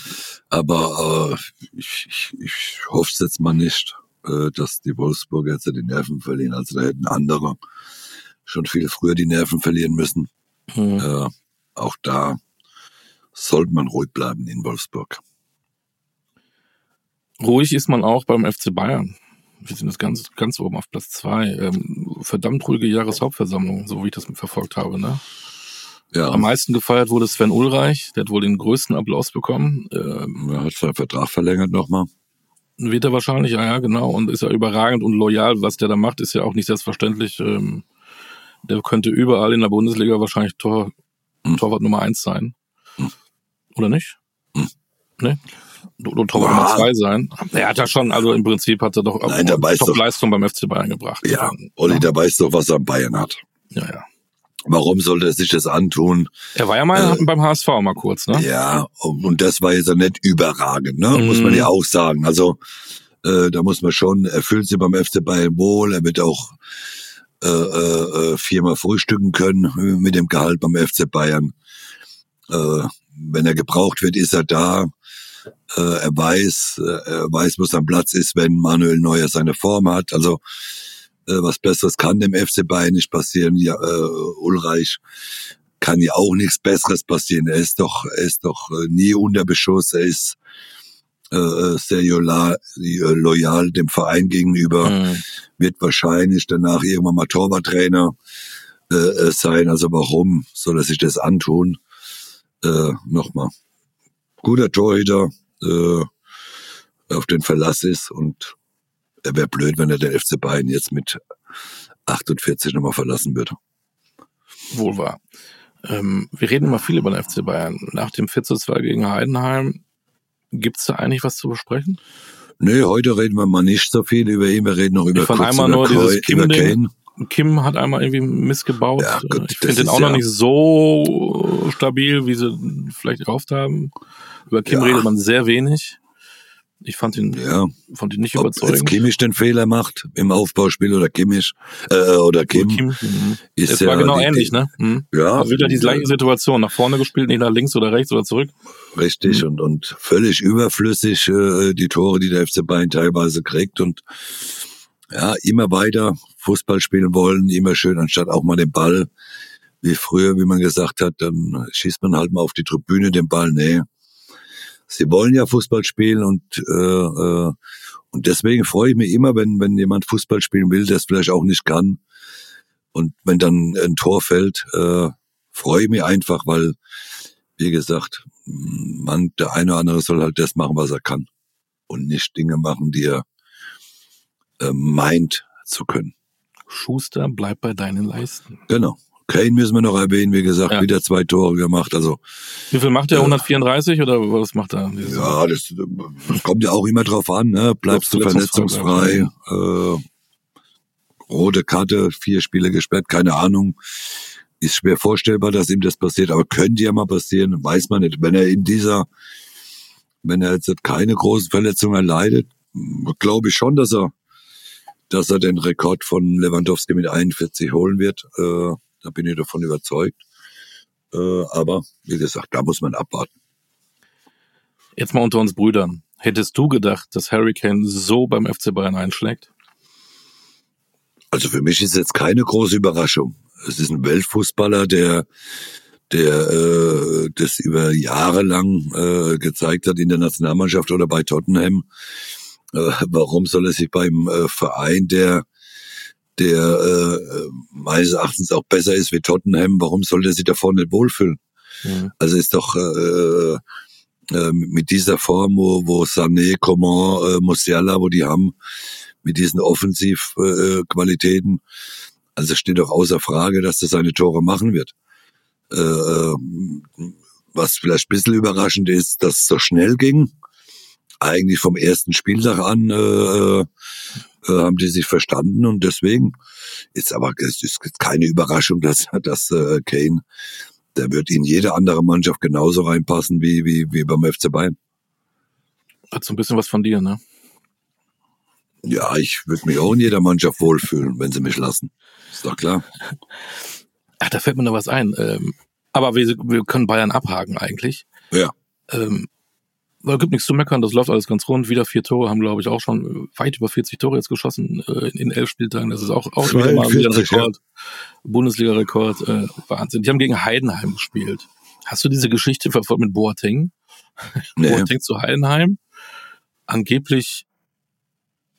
[SPEAKER 2] Aber äh, ich, ich, ich hoffe es jetzt mal nicht, äh, dass die Wolfsburger jetzt die Nerven verlieren. Also da hätten andere schon viel früher die Nerven verlieren müssen. Mhm. Äh, auch da sollte man ruhig bleiben in Wolfsburg.
[SPEAKER 1] Ruhig ist man auch beim FC Bayern. Wir sind jetzt ganz, ganz oben auf Platz zwei. Ähm, verdammt ruhige Jahreshauptversammlung, so wie ich das verfolgt habe, ne? Ja. Am meisten gefeiert wurde Sven Ulreich, der hat wohl den größten Applaus bekommen.
[SPEAKER 2] Ähm, er hat seinen Vertrag verlängert nochmal.
[SPEAKER 1] Wird er wahrscheinlich, ja, ja, genau. Und ist ja überragend und loyal. Was der da macht, ist ja auch nicht selbstverständlich. Ähm, der könnte überall in der Bundesliga wahrscheinlich Tor, hm. Torwart Nummer eins sein. Hm. Oder nicht? Hm. Ne? Oder Torwart Nummer zwei sein. Er hat ja schon, also im Prinzip hat er doch
[SPEAKER 2] Nein, Top-Leistung
[SPEAKER 1] beim FC Bayern gebracht.
[SPEAKER 2] Ja, Olli, ja. der weiß doch, was er an Bayern hat.
[SPEAKER 1] Ja, ja.
[SPEAKER 2] Warum sollte er sich das antun?
[SPEAKER 1] Er war ja mal äh, beim HSV mal kurz, ne?
[SPEAKER 2] Ja, und das war jetzt ja nicht überragend, ne? Mm. Muss man ja auch sagen. Also äh, da muss man schon, er fühlt sich beim FC Bayern wohl, er wird auch äh, äh, äh viermal frühstücken können mit dem Gehalt beim FC Bayern. Äh, wenn er gebraucht wird, ist er da. Äh, er weiß, äh, er weiß, wo sein Platz ist, wenn Manuel Neuer seine Form hat. Also was Besseres kann dem FC Bayern nicht passieren. Ja, äh, Ulreich kann ja auch nichts Besseres passieren. Er ist doch, er ist doch äh, nie unter Beschuss. Er ist äh, sehr loyal, loyal dem Verein gegenüber, mhm. wird wahrscheinlich danach irgendwann mal Torwarttrainer äh, sein. Also warum soll er sich das antun? Äh, Nochmal, guter Torhüter, äh, auf den Verlass ist und er wäre blöd, wenn er den FC Bayern jetzt mit 48 nochmal verlassen würde.
[SPEAKER 1] Wohl wahr. Ähm, wir reden immer viel über den FC Bayern. Nach dem 4 zu 2 gegen Heidenheim, gibt es da eigentlich was zu besprechen?
[SPEAKER 2] Nee, heute reden wir mal nicht so viel über ihn. Wir reden noch über
[SPEAKER 1] Ich fand einmal nur dieses Kim, Kane. Kim hat einmal irgendwie missgebaut. Ja, gut, ich finde den auch ja noch nicht so stabil, wie sie vielleicht gehofft haben. Über Kim ja. redet man sehr wenig. Ich fand ihn, ja. fand ihn nicht Ob überzeugend. Ob
[SPEAKER 2] Kimmich den Fehler macht im Aufbauspiel oder Kimmich äh, oder Kim. Kim.
[SPEAKER 1] Mhm. Ist es ja war genau die, ähnlich, ne? Mhm. Ja. Also wieder die gleiche Situation. Nach vorne gespielt, nicht nach links oder rechts oder zurück.
[SPEAKER 2] Richtig mhm. und, und völlig überflüssig äh, die Tore, die der FC Bayern teilweise kriegt und ja, immer weiter Fußball spielen wollen, immer schön, anstatt auch mal den Ball, wie früher, wie man gesagt hat, dann schießt man halt mal auf die Tribüne den Ball. Nee, sie wollen ja Fußball spielen und äh, äh, und deswegen freue ich mich immer, wenn wenn jemand Fußball spielen will, der es vielleicht auch nicht kann. Und wenn dann ein Tor fällt, äh, freue ich mich einfach, weil wie gesagt, man der eine oder andere soll halt das machen, was er kann und nicht Dinge machen, die er äh, meint zu können.
[SPEAKER 1] Schuster, bleib bei deinen Leisten.
[SPEAKER 2] Genau. Kane müssen wir noch erwähnen, wie gesagt, ja. wieder zwei Tore gemacht. Also
[SPEAKER 1] wie viel macht er? 134 oder was macht er?
[SPEAKER 2] Ja, das, das kommt ja auch immer drauf an. Ne? Bleibst du verletzungsfrei? Äh, rote Karte, vier Spiele gesperrt, keine Ahnung. Ist schwer vorstellbar, dass ihm das passiert, aber könnte ja mal passieren, weiß man nicht. Wenn er in dieser, wenn er jetzt keine großen Verletzungen erleidet, glaube ich schon, dass er, dass er den Rekord von Lewandowski mit 41 holen wird. Äh, da bin ich davon überzeugt. Äh, aber wie gesagt, da muss man abwarten.
[SPEAKER 1] Jetzt mal unter uns Brüdern. Hättest du gedacht, dass Harry Kane so beim FC Bayern einschlägt?
[SPEAKER 2] Also für mich ist jetzt keine große Überraschung. Es ist ein Weltfußballer, der der äh, das über Jahre lang äh, gezeigt hat in der Nationalmannschaft oder bei Tottenham. Äh, warum soll er sich beim äh, Verein, der der äh, meines Erachtens auch besser ist wie Tottenham, warum sollte er sich davor nicht wohlfühlen? Mhm. Also ist doch äh, äh, mit dieser Form, wo, wo Sané, Coman, äh, Musiala, wo die haben, mit diesen Offensivqualitäten, äh, also steht doch außer Frage, dass er seine Tore machen wird. Äh, äh, was vielleicht ein bisschen überraschend ist, dass es so schnell ging. Eigentlich vom ersten Spieltag an äh, äh haben die sich verstanden und deswegen ist aber es ist keine Überraschung, dass, dass äh, Kane, der wird in jede andere Mannschaft genauso reinpassen wie, wie, wie beim FC Bayern.
[SPEAKER 1] Hat so ein bisschen was von dir, ne?
[SPEAKER 2] Ja, ich würde mich auch in jeder Mannschaft wohlfühlen, wenn sie mich lassen. Ist doch klar.
[SPEAKER 1] Ach, da fällt mir noch was ein. Ähm, aber wir, wir können Bayern abhaken eigentlich.
[SPEAKER 2] Ja.
[SPEAKER 1] Ähm, da gibt nichts zu meckern, das läuft alles ganz rund. Wieder vier Tore, haben glaube ich auch schon weit über 40 Tore jetzt geschossen äh, in elf Spieltagen. Das ist auch, auch wieder mal ein Rekord. Ja. Bundesliga-Rekord, äh, Wahnsinn. Die haben gegen Heidenheim gespielt. Hast du diese Geschichte verfolgt mit Boateng? Nee. Boateng zu Heidenheim. Angeblich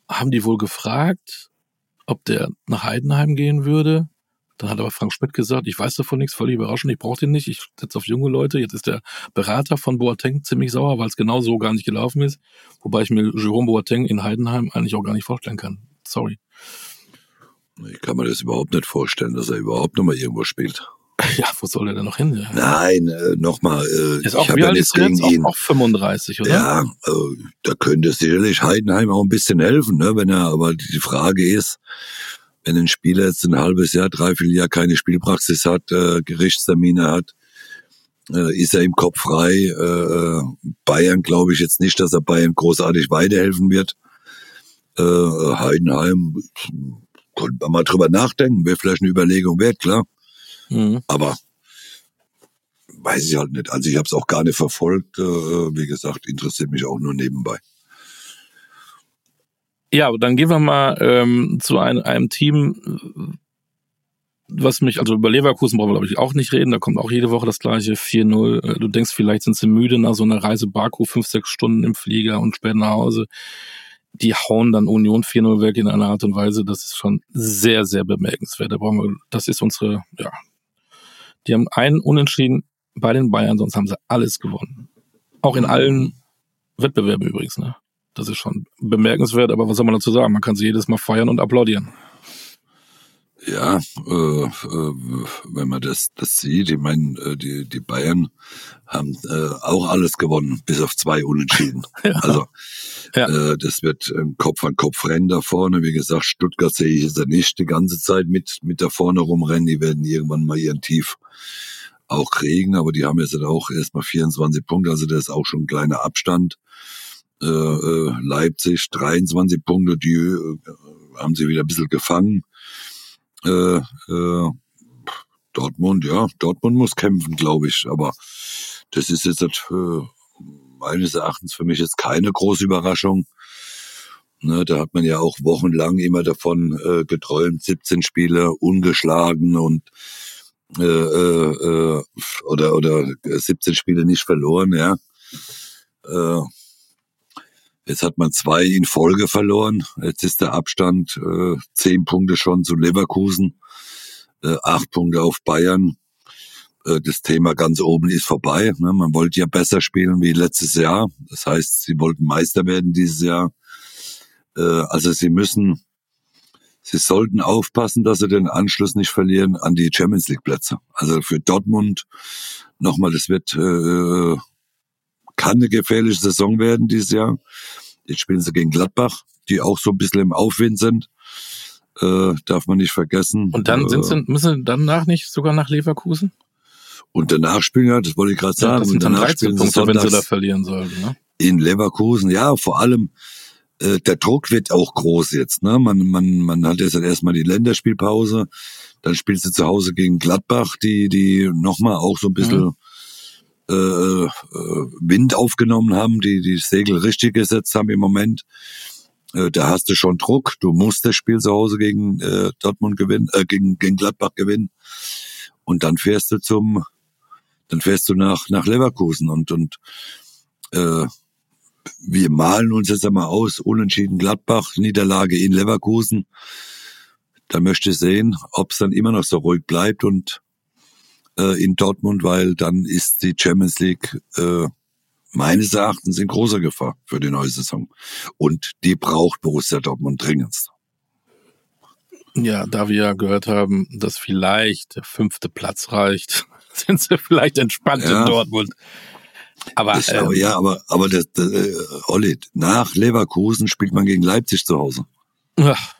[SPEAKER 1] haben die wohl gefragt, ob der nach Heidenheim gehen würde. Dann hat aber Frank Schmidt gesagt, ich weiß davon nichts, völlig überraschend, ich brauche den nicht, ich setze auf junge Leute. Jetzt ist der Berater von Boateng ziemlich sauer, weil es genau so gar nicht gelaufen ist. Wobei ich mir Jerome Boateng in Heidenheim eigentlich auch gar nicht vorstellen kann. Sorry.
[SPEAKER 2] Ich kann mir das überhaupt nicht vorstellen, dass er überhaupt noch mal irgendwo spielt.
[SPEAKER 1] Ja, wo soll er denn noch hin? Ja.
[SPEAKER 2] Nein, äh, nochmal. Äh,
[SPEAKER 1] ist auch, ich wie ja nichts gegen ihn. Auch, auch 35, oder?
[SPEAKER 2] Ja, äh, da könnte sicherlich Heidenheim auch ein bisschen helfen, ne, wenn er, aber die Frage ist, wenn ein Spieler jetzt ein halbes Jahr, dreiviertel Jahr keine Spielpraxis hat, äh, Gerichtstermine hat, äh, ist er im Kopf frei. Äh, Bayern glaube ich jetzt nicht, dass er Bayern großartig weiterhelfen wird. Äh, Heidenheim, könnte man mal drüber nachdenken, wäre vielleicht eine Überlegung wert, klar. Mhm. Aber weiß ich halt nicht. Also ich habe es auch gar nicht verfolgt. Äh, wie gesagt, interessiert mich auch nur nebenbei.
[SPEAKER 1] Ja, dann gehen wir mal ähm, zu einem, einem Team, was mich, also über Leverkusen brauchen wir, glaube ich, auch nicht reden. Da kommt auch jede Woche das gleiche 4-0. Äh, du denkst, vielleicht sind sie müde nach so einer Reise Baku, fünf, sechs Stunden im Flieger und spät nach Hause. Die hauen dann Union 4-0 weg in einer Art und Weise. Das ist schon sehr, sehr bemerkenswert. Da brauchen wir, das ist unsere, ja. Die haben einen Unentschieden bei den Bayern, sonst haben sie alles gewonnen. Auch in allen Wettbewerben übrigens, ne? Das ist schon bemerkenswert, aber was soll man dazu sagen? Man kann sie jedes Mal feiern und applaudieren.
[SPEAKER 2] Ja, äh, äh, wenn man das, das sieht, ich meine, äh, die, die Bayern haben äh, auch alles gewonnen, bis auf zwei Unentschieden. ja. Also ja. Äh, das wird ein Kopf an Kopf rennen da vorne. Wie gesagt, Stuttgart sehe ich jetzt nicht die ganze Zeit mit, mit da vorne rumrennen. Die werden irgendwann mal ihren Tief auch kriegen, aber die haben jetzt auch erstmal 24 Punkte, also das ist auch schon ein kleiner Abstand. Äh, äh, Leipzig 23 Punkte, die äh, haben sie wieder ein bisschen gefangen äh, äh, Dortmund, ja, Dortmund muss kämpfen, glaube ich. Aber das ist jetzt äh, meines Erachtens für mich jetzt keine große Überraschung. Ne, da hat man ja auch wochenlang immer davon äh, geträumt, 17 Spiele ungeschlagen und äh, äh, äh oder oder 17 Spiele nicht verloren, ja. Äh, Jetzt hat man zwei in Folge verloren. Jetzt ist der Abstand äh, zehn Punkte schon zu Leverkusen, äh, acht Punkte auf Bayern. Äh, das Thema ganz oben ist vorbei. Ne? Man wollte ja besser spielen wie letztes Jahr. Das heißt, sie wollten Meister werden dieses Jahr. Äh, also sie müssen, sie sollten aufpassen, dass sie den Anschluss nicht verlieren an die Champions League Plätze. Also für Dortmund nochmal, das wird äh, kann eine gefährliche Saison werden dieses Jahr. Jetzt spielen sie gegen Gladbach, die auch so ein bisschen im Aufwind sind. Äh, darf man nicht vergessen.
[SPEAKER 1] Und dann sind äh, sie, müssen sie danach nicht sogar nach Leverkusen?
[SPEAKER 2] Und danach spielen ja, das wollte ich gerade sagen. Ja,
[SPEAKER 1] das sind
[SPEAKER 2] dann
[SPEAKER 1] 13 Punkte, wenn sie da verlieren sollten. Ne?
[SPEAKER 2] In Leverkusen, ja, vor allem äh, der Druck wird auch groß jetzt. Ne? Man, man, man hat jetzt erstmal die Länderspielpause, dann spielst du zu Hause gegen Gladbach, die, die nochmal auch so ein bisschen mhm äh, äh, Wind aufgenommen haben, die die Segel richtig gesetzt haben im Moment. Äh, da hast du schon Druck. Du musst das Spiel zu Hause gegen äh, Dortmund gewinnen, äh, gegen, gegen Gladbach gewinnen. Und dann fährst du zum, dann fährst du nach, nach Leverkusen und, und äh, wir malen uns jetzt einmal aus, unentschieden Gladbach, Niederlage in Leverkusen. Da möchte ich sehen, ob es dann immer noch so ruhig bleibt und äh, in Dortmund, weil dann ist die Champions League äh, meines Erachtens in großer Gefahr für die neue Saison. Und die braucht Borussia Dortmund dringendst.
[SPEAKER 1] Ja, da wir ja gehört haben, dass vielleicht der fünfte Platz reicht, sind sie vielleicht entspannt ja. in Dortmund.
[SPEAKER 2] Aber, das, ähm, ja, aber, aber das, das, äh, Olli, nach Leverkusen spielt man gegen Leipzig zu Hause.
[SPEAKER 1] Ach,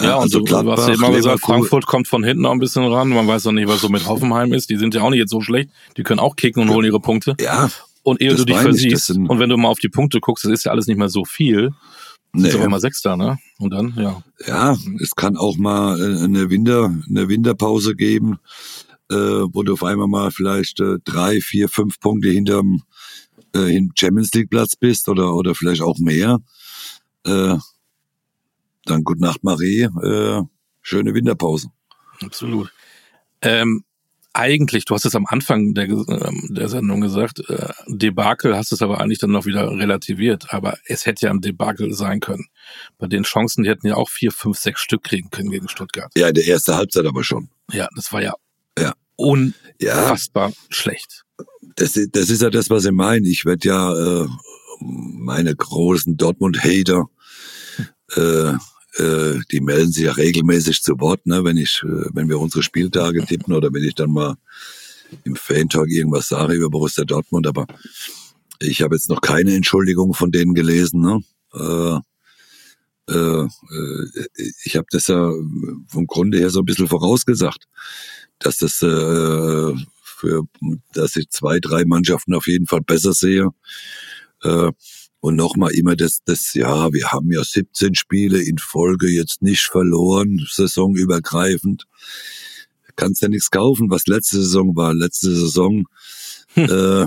[SPEAKER 1] ja, also und du, du hast ja immer gesagt, Frankfurt kommt von hinten auch ein bisschen ran. Man weiß noch nicht, was so mit Hoffenheim ist. Die sind ja auch nicht jetzt so schlecht. Die können auch kicken und holen ihre Punkte.
[SPEAKER 2] Ja.
[SPEAKER 1] Und ehe du dich versiehst, und wenn du mal auf die Punkte guckst, das ist ja alles nicht mehr so viel. Nee. Ist aber mal Sechster, ne? Und dann, ja.
[SPEAKER 2] Ja, es kann auch mal äh, eine Winter, eine Winterpause geben, äh, wo du auf einmal mal vielleicht äh, drei, vier, fünf Punkte hinterm äh, Champions League Platz bist oder, oder vielleicht auch mehr. Äh, dann Gute Nacht, Marie. Äh, schöne Winterpause.
[SPEAKER 1] Absolut. Ähm, eigentlich, du hast es am Anfang der, ähm, der Sendung gesagt, äh, Debakel hast es aber eigentlich dann noch wieder relativiert. Aber es hätte ja ein Debakel sein können. Bei den Chancen, die hätten ja auch vier, fünf, sechs Stück kriegen können gegen Stuttgart.
[SPEAKER 2] Ja, der erste Halbzeit aber schon.
[SPEAKER 1] Ja, das war ja, ja. unfassbar ja. schlecht.
[SPEAKER 2] Das, das ist ja das, was ich meine. Ich werde ja äh, meine großen Dortmund-Hater äh, äh, die melden sich ja regelmäßig zu Wort, ne, wenn ich, äh, wenn wir unsere Spieltage tippen oder wenn ich dann mal im Fan-Talk irgendwas sage über Borussia Dortmund, aber ich habe jetzt noch keine Entschuldigung von denen gelesen. Ne? Äh, äh, ich habe das ja vom Grunde her so ein bisschen vorausgesagt, dass das äh, für, dass ich zwei, drei Mannschaften auf jeden Fall besser sehe. Äh, und nochmal immer das, das, ja, wir haben ja 17 Spiele in Folge jetzt nicht verloren, saisonübergreifend. Kannst ja nichts kaufen, was letzte Saison war. Letzte Saison hm. äh,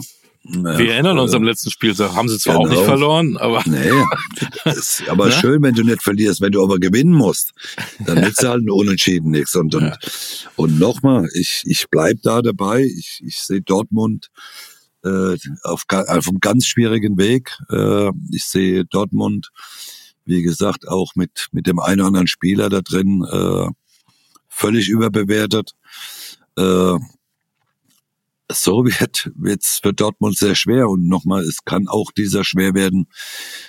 [SPEAKER 1] Wir erinnern uns am letzten Spieltag. Haben sie zwar genau. auch nicht genau. verloren, aber.
[SPEAKER 2] Nee, ist aber ne? schön, wenn du nicht verlierst. Wenn du aber gewinnen musst, dann nützt halt ein Unentschieden nichts. Und, und, ja. und nochmal, ich, ich bleib da dabei. Ich, ich sehe Dortmund äh, auf, auf einem ganz schwierigen Weg. Äh, ich sehe Dortmund, wie gesagt, auch mit, mit dem einen oder anderen Spieler da drin äh, völlig überbewertet. Äh, so wird wird's für Dortmund sehr schwer und nochmal, es kann auch dieser schwer werden,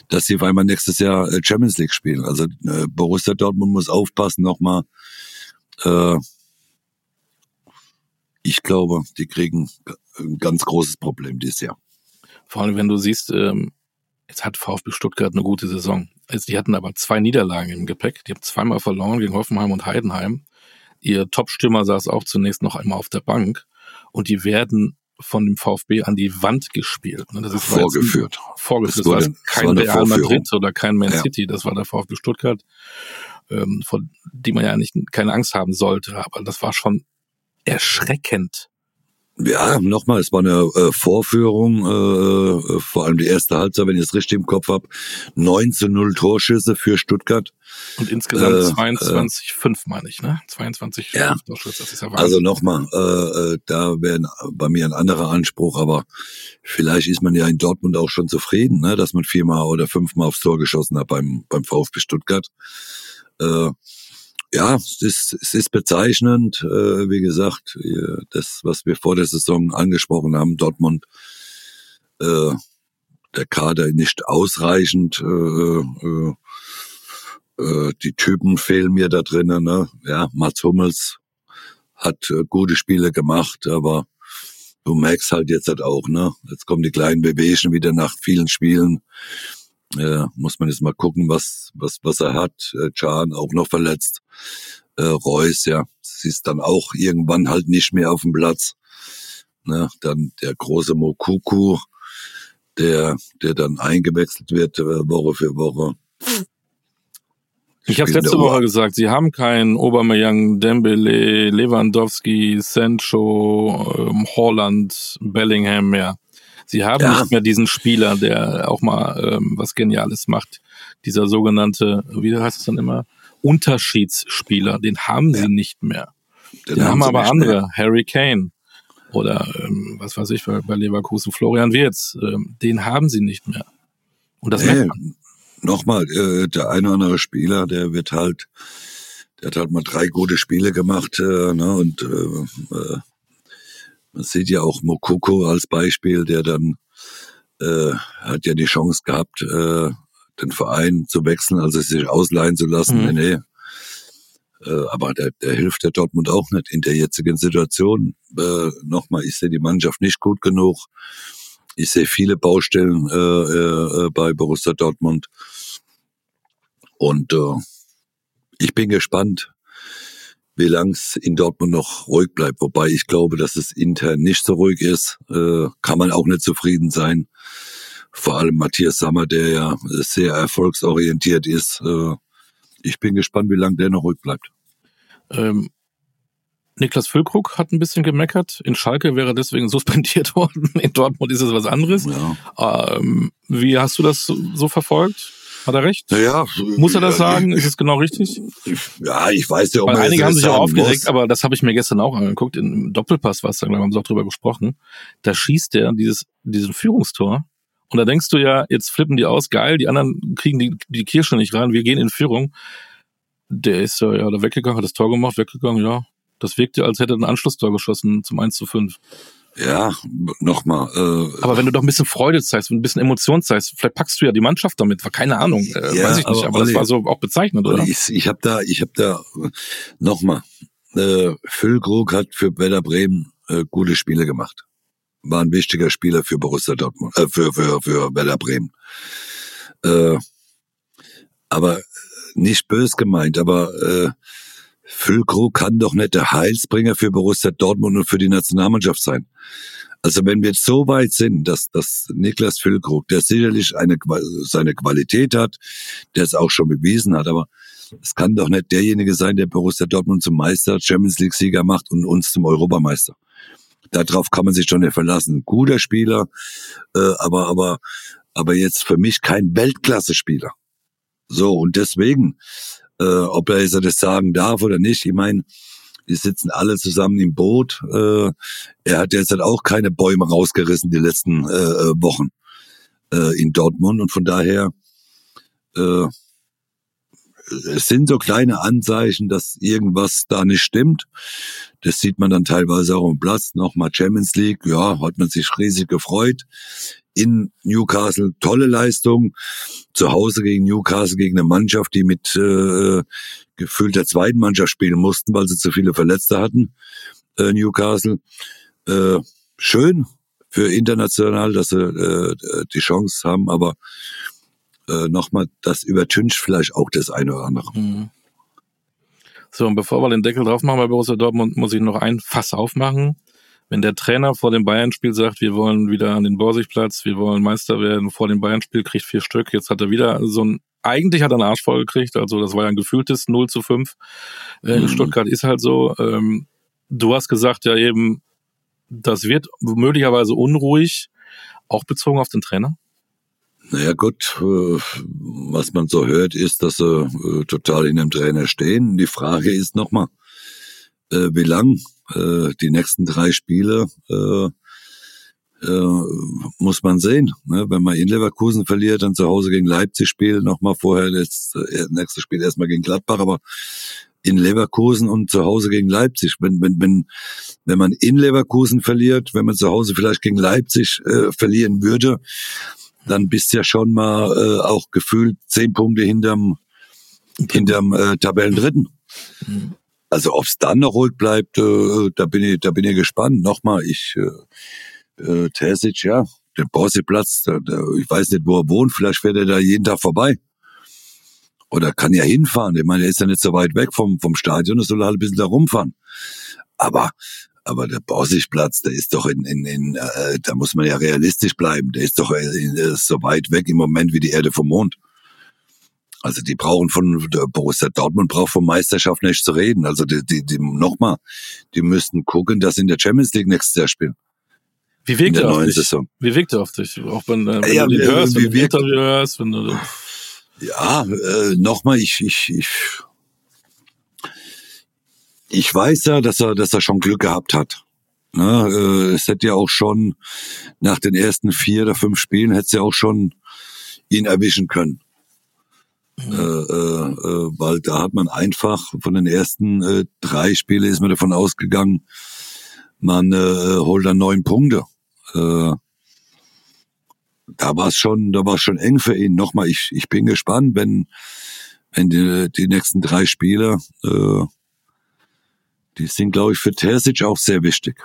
[SPEAKER 2] dass sie auf einmal nächstes Jahr äh, Champions League spielen. Also äh, Borussia Dortmund muss aufpassen nochmal. Äh, ich glaube, die kriegen ein ganz großes Problem dieses Jahr.
[SPEAKER 1] Vor allem, wenn du siehst, ähm, jetzt hat VfB Stuttgart eine gute Saison. Also die hatten aber zwei Niederlagen im Gepäck. Die haben zweimal verloren gegen Hoffenheim und Heidenheim. Ihr Top-Stürmer saß auch zunächst noch einmal auf der Bank und die werden von dem VfB an die Wand gespielt.
[SPEAKER 2] Das ist vorgeführt.
[SPEAKER 1] Vorgeführt. Das, war kein war Real Madrid oder kein Man ja. City, das war der VfB Stuttgart, ähm, vor dem man ja nicht keine Angst haben sollte. Aber das war schon erschreckend,
[SPEAKER 2] ja, nochmal, es war eine äh, Vorführung, äh, äh, vor allem die erste Halbzeit, wenn ich es richtig im Kopf habe, 9 zu 0 Torschüsse für Stuttgart.
[SPEAKER 1] Und insgesamt äh, 22, äh, 5 meine ich, ne? 22
[SPEAKER 2] ja. Torschüsse, das ist ja Wahnsinn. Also nochmal, äh, äh, da wäre bei mir ein anderer Anspruch, aber vielleicht ist man ja in Dortmund auch schon zufrieden, ne, dass man viermal oder fünfmal aufs Tor geschossen hat beim, beim VfB Stuttgart. Äh, ja, es ist, es ist bezeichnend, äh, wie gesagt, das, was wir vor der Saison angesprochen haben, Dortmund, äh, der Kader nicht ausreichend, äh, äh, äh, die Typen fehlen mir da drinnen, ne? Ja, Mats Hummels hat äh, gute Spiele gemacht, aber du merkst halt jetzt halt auch, ne? Jetzt kommen die kleinen Bewegungen wieder nach vielen Spielen. Äh, muss man jetzt mal gucken, was, was, was er hat. Äh, Can auch noch verletzt. Äh, Reus, ja, sie ist dann auch irgendwann halt nicht mehr auf dem Platz. Ne, dann der große Mokuku, der, der dann eingewechselt wird äh, Woche für Woche.
[SPEAKER 1] Ich habe letzte Woche gesagt, sie haben keinen Obermeyang, Dembele, Lewandowski, Sancho, ähm, Holland, Bellingham mehr. Sie haben ja. nicht mehr diesen Spieler, der auch mal ähm, was Geniales macht. Dieser sogenannte, wie heißt es dann immer, Unterschiedsspieler, den haben sie ja. nicht mehr. Den die haben, haben aber andere, mehr. Harry Kane oder ähm, was weiß ich bei Leverkusen, Florian Wirz, ähm, den haben sie nicht mehr. Und das
[SPEAKER 2] hey, Nochmal, äh, der eine oder andere Spieler, der wird halt, der hat halt mal drei gute Spiele gemacht, äh, ne, und äh, äh, man sieht ja auch Mokoko als Beispiel, der dann äh, hat ja die Chance gehabt, äh, den Verein zu wechseln, also sich ausleihen zu lassen. Mhm. Nee, äh, aber der, der hilft der Dortmund auch nicht in der jetzigen Situation. Äh, Nochmal, ich sehe die Mannschaft nicht gut genug. Ich sehe viele Baustellen äh, äh, bei Borussia Dortmund. Und äh, ich bin gespannt, wie lang es in Dortmund noch ruhig bleibt. Wobei ich glaube, dass es intern nicht so ruhig ist. Äh, kann man auch nicht zufrieden sein. Vor allem Matthias Sammer, der ja sehr erfolgsorientiert ist. Äh, ich bin gespannt, wie lange der noch ruhig bleibt.
[SPEAKER 1] Ähm, Niklas Füllkrug hat ein bisschen gemeckert. In Schalke wäre deswegen suspendiert worden. In Dortmund ist es was anderes. Ja. Ähm, wie hast du das so verfolgt? Hat er recht?
[SPEAKER 2] Ja.
[SPEAKER 1] Muss er das sagen? Ist es genau richtig?
[SPEAKER 2] Ja, ich weiß ja,
[SPEAKER 1] ob Weil einige haben sich auch aufgeregt, muss. aber das habe ich mir gestern auch angeguckt. Im Doppelpass war es dann, haben sie auch drüber gesprochen. Da schießt er dieses, diesen Führungstor. Und da denkst du ja, jetzt flippen die aus, geil, die anderen kriegen die, die Kirsche nicht rein, wir gehen in Führung. Der ist ja, ja da weggegangen, hat das Tor gemacht, weggegangen, ja. Das wirkte, als hätte er ein Anschlusstor geschossen zum 1 zu 5.
[SPEAKER 2] Ja, nochmal. Äh,
[SPEAKER 1] aber wenn du doch ein bisschen Freude zeigst, ein bisschen Emotion zeigst, vielleicht packst du ja die Mannschaft damit. Keine Ahnung, äh, ja, weiß ich nicht. Aber, aber das war so auch bezeichnend, oder?
[SPEAKER 2] Ich, ich habe da, ich habe da nochmal. Äh, Füllkrug hat für Werder Bremen äh, gute Spiele gemacht. War ein wichtiger Spieler für Borussia Dortmund, äh, für für für Werder Bremen. Äh, aber nicht bös gemeint, aber äh, Füllkrug kann doch nicht der Heilsbringer für Borussia Dortmund und für die Nationalmannschaft sein. Also wenn wir jetzt so weit sind, dass, dass Niklas Füllkrug, der sicherlich eine, seine Qualität hat, der es auch schon bewiesen hat, aber es kann doch nicht derjenige sein, der Borussia Dortmund zum Meister, Champions League Sieger macht und uns zum Europameister. darauf kann man sich schon nicht verlassen. Guter Spieler, äh, aber, aber, aber jetzt für mich kein Weltklasse-Spieler. So, und deswegen, äh, ob er jetzt das sagen darf oder nicht, ich meine, die sitzen alle zusammen im Boot. Äh, er hat jetzt halt auch keine Bäume rausgerissen die letzten äh, äh Wochen äh, in Dortmund und von daher äh, es sind so kleine Anzeichen, dass irgendwas da nicht stimmt. Das sieht man dann teilweise auch im Platz. Nochmal Champions League, ja, hat man sich riesig gefreut. In Newcastle tolle Leistung. Zu Hause gegen Newcastle, gegen eine Mannschaft, die mit äh, gefühlt der zweiten Mannschaft spielen mussten, weil sie zu viele Verletzte hatten. Äh, Newcastle. Äh, schön für international, dass sie äh, die Chance haben, aber äh, nochmal, das übertüncht vielleicht auch das eine oder andere. Mhm.
[SPEAKER 1] So, und bevor wir den Deckel drauf machen bei Borussia Dortmund, muss ich noch ein Fass aufmachen. Wenn der Trainer vor dem Bayern-Spiel sagt, wir wollen wieder an den Borsigplatz, wir wollen Meister werden, vor dem Bayern-Spiel kriegt vier Stück, jetzt hat er wieder so ein, eigentlich hat er einen Arsch voll gekriegt, also das war ja ein gefühltes 0 zu 5. Äh, in mhm. Stuttgart ist halt so, ähm, du hast gesagt ja eben, das wird möglicherweise unruhig, auch bezogen auf den Trainer?
[SPEAKER 2] Naja gut, äh, was man so hört, ist, dass sie äh, total in dem Trainer stehen. Die Frage ist nochmal, äh, wie lang die nächsten drei Spiele muss man sehen. Ne? Wenn man in Leverkusen verliert, dann zu Hause gegen Leipzig spielt, nochmal vorher das nächste Spiel erstmal gegen Gladbach, aber in Leverkusen und zu Hause gegen Leipzig. Wenn, wenn, wenn, wenn man in Leverkusen verliert, wenn man zu Hause vielleicht gegen Leipzig äh, verlieren würde, dann bist ja schon mal äh, auch gefühlt zehn Punkte hinterm, hinterm äh, Tabellendritten. Mhm. Also ob's dann noch ruhig bleibt, äh, da bin ich, da bin ich gespannt. Nochmal, ich äh, äh, Terzic, ja, der da, ich weiß nicht, wo er wohnt, vielleicht fährt er da jeden Tag vorbei. Oder kann ja hinfahren. Ich meine, er ist ja nicht so weit weg vom, vom Stadion, er soll halt ein bisschen da rumfahren. Aber aber der Borsigplatz, der ist doch in, in, in äh, da muss man ja realistisch bleiben. Der ist doch äh, ist so weit weg im Moment wie die Erde vom Mond. Also die brauchen von Borussia Dortmund braucht von Meisterschaft nicht zu reden. Also die, die, die nochmal, die müssten gucken, dass sie in der Champions League nächstes Jahr spielen.
[SPEAKER 1] Wie wirkt er auf dich? Saison. Wie wirkt er auf dich? Auch wenn, äh, wenn
[SPEAKER 2] ja,
[SPEAKER 1] du
[SPEAKER 2] wie, hörst,
[SPEAKER 1] wenn
[SPEAKER 2] wie du
[SPEAKER 1] Interview hörst, wenn du
[SPEAKER 2] ja, äh, nochmal, ich, ich, ich ich weiß ja, dass er, dass er schon Glück gehabt hat. Ne, äh, es hätte ja auch schon nach den ersten vier oder fünf Spielen hätte es ja auch schon ihn erwischen können. Äh, äh, äh, weil da hat man einfach von den ersten äh, drei Spiele ist man davon ausgegangen, man äh, holt dann neun Punkte. Äh, da war es schon, da war schon eng für ihn. Nochmal, ich, ich bin gespannt, wenn, wenn die, die nächsten drei Spiele äh, die sind, glaube ich, für Terzic auch sehr wichtig.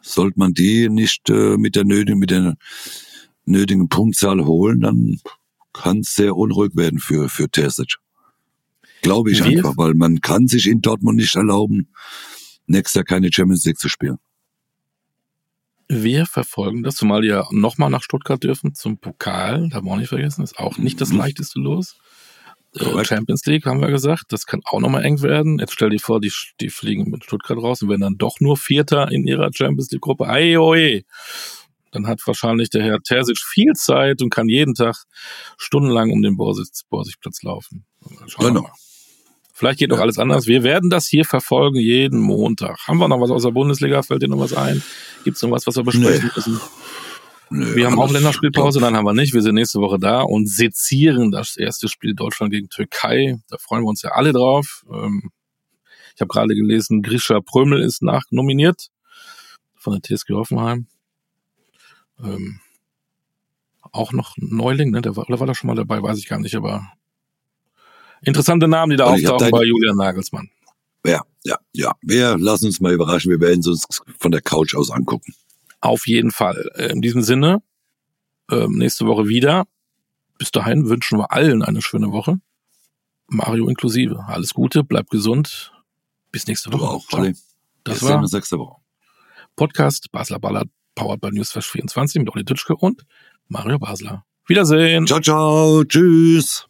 [SPEAKER 2] Sollte man die nicht äh, mit der nötigen, mit der nötigen Punktzahl holen, dann kann es sehr unruhig werden für, für Terzic. Glaube ich Wie? einfach, weil man kann sich in Dortmund nicht erlauben, nächstes Jahr keine Champions League zu spielen.
[SPEAKER 1] Wir verfolgen das, zumal die ja nochmal nach Stuttgart dürfen zum Pokal, da haben wir auch nicht vergessen, ist auch nicht das mhm. leichteste Los. Äh, Champions League haben wir gesagt, das kann auch nochmal eng werden. Jetzt stell dir vor, die, die fliegen mit Stuttgart raus und werden dann doch nur Vierter in ihrer Champions League Gruppe. Ai, Dann hat wahrscheinlich der Herr Terzic viel Zeit und kann jeden Tag stundenlang um den Borsigplatz laufen. Schauen genau. Vielleicht geht doch alles anders. Wir werden das hier verfolgen jeden Montag. Haben wir noch was aus der Bundesliga? Fällt dir noch was ein? Gibt es noch was, was wir besprechen nee. müssen? Nö, wir haben auch Länderspielpause, dann haben wir nicht. Wir sind nächste Woche da und sezieren das erste Spiel Deutschland gegen Türkei. Da freuen wir uns ja alle drauf. Ähm, ich habe gerade gelesen, Grisha Prömel ist nachnominiert von der TSG Hoffenheim. Ähm, auch noch ein Neuling, ne? Der war, oder war da schon mal dabei, weiß ich gar nicht, aber interessante Namen, die da auftauchen bei Julian Nagelsmann.
[SPEAKER 2] Ja, ja, ja. Wir lassen uns mal überraschen. Wir werden es uns von der Couch aus angucken.
[SPEAKER 1] Auf jeden Fall. Äh, in diesem Sinne, ähm, nächste Woche wieder. Bis dahin wünschen wir allen eine schöne Woche. Mario inklusive. Alles Gute, bleibt gesund. Bis nächste Woche. Du
[SPEAKER 2] auch, Olli.
[SPEAKER 1] Das Bis war
[SPEAKER 2] nächste Woche.
[SPEAKER 1] Podcast Basler Ballard, powered by Newsflash 24 mit Olli Dütschke und Mario Basler. Wiedersehen.
[SPEAKER 2] Ciao, ciao. Tschüss.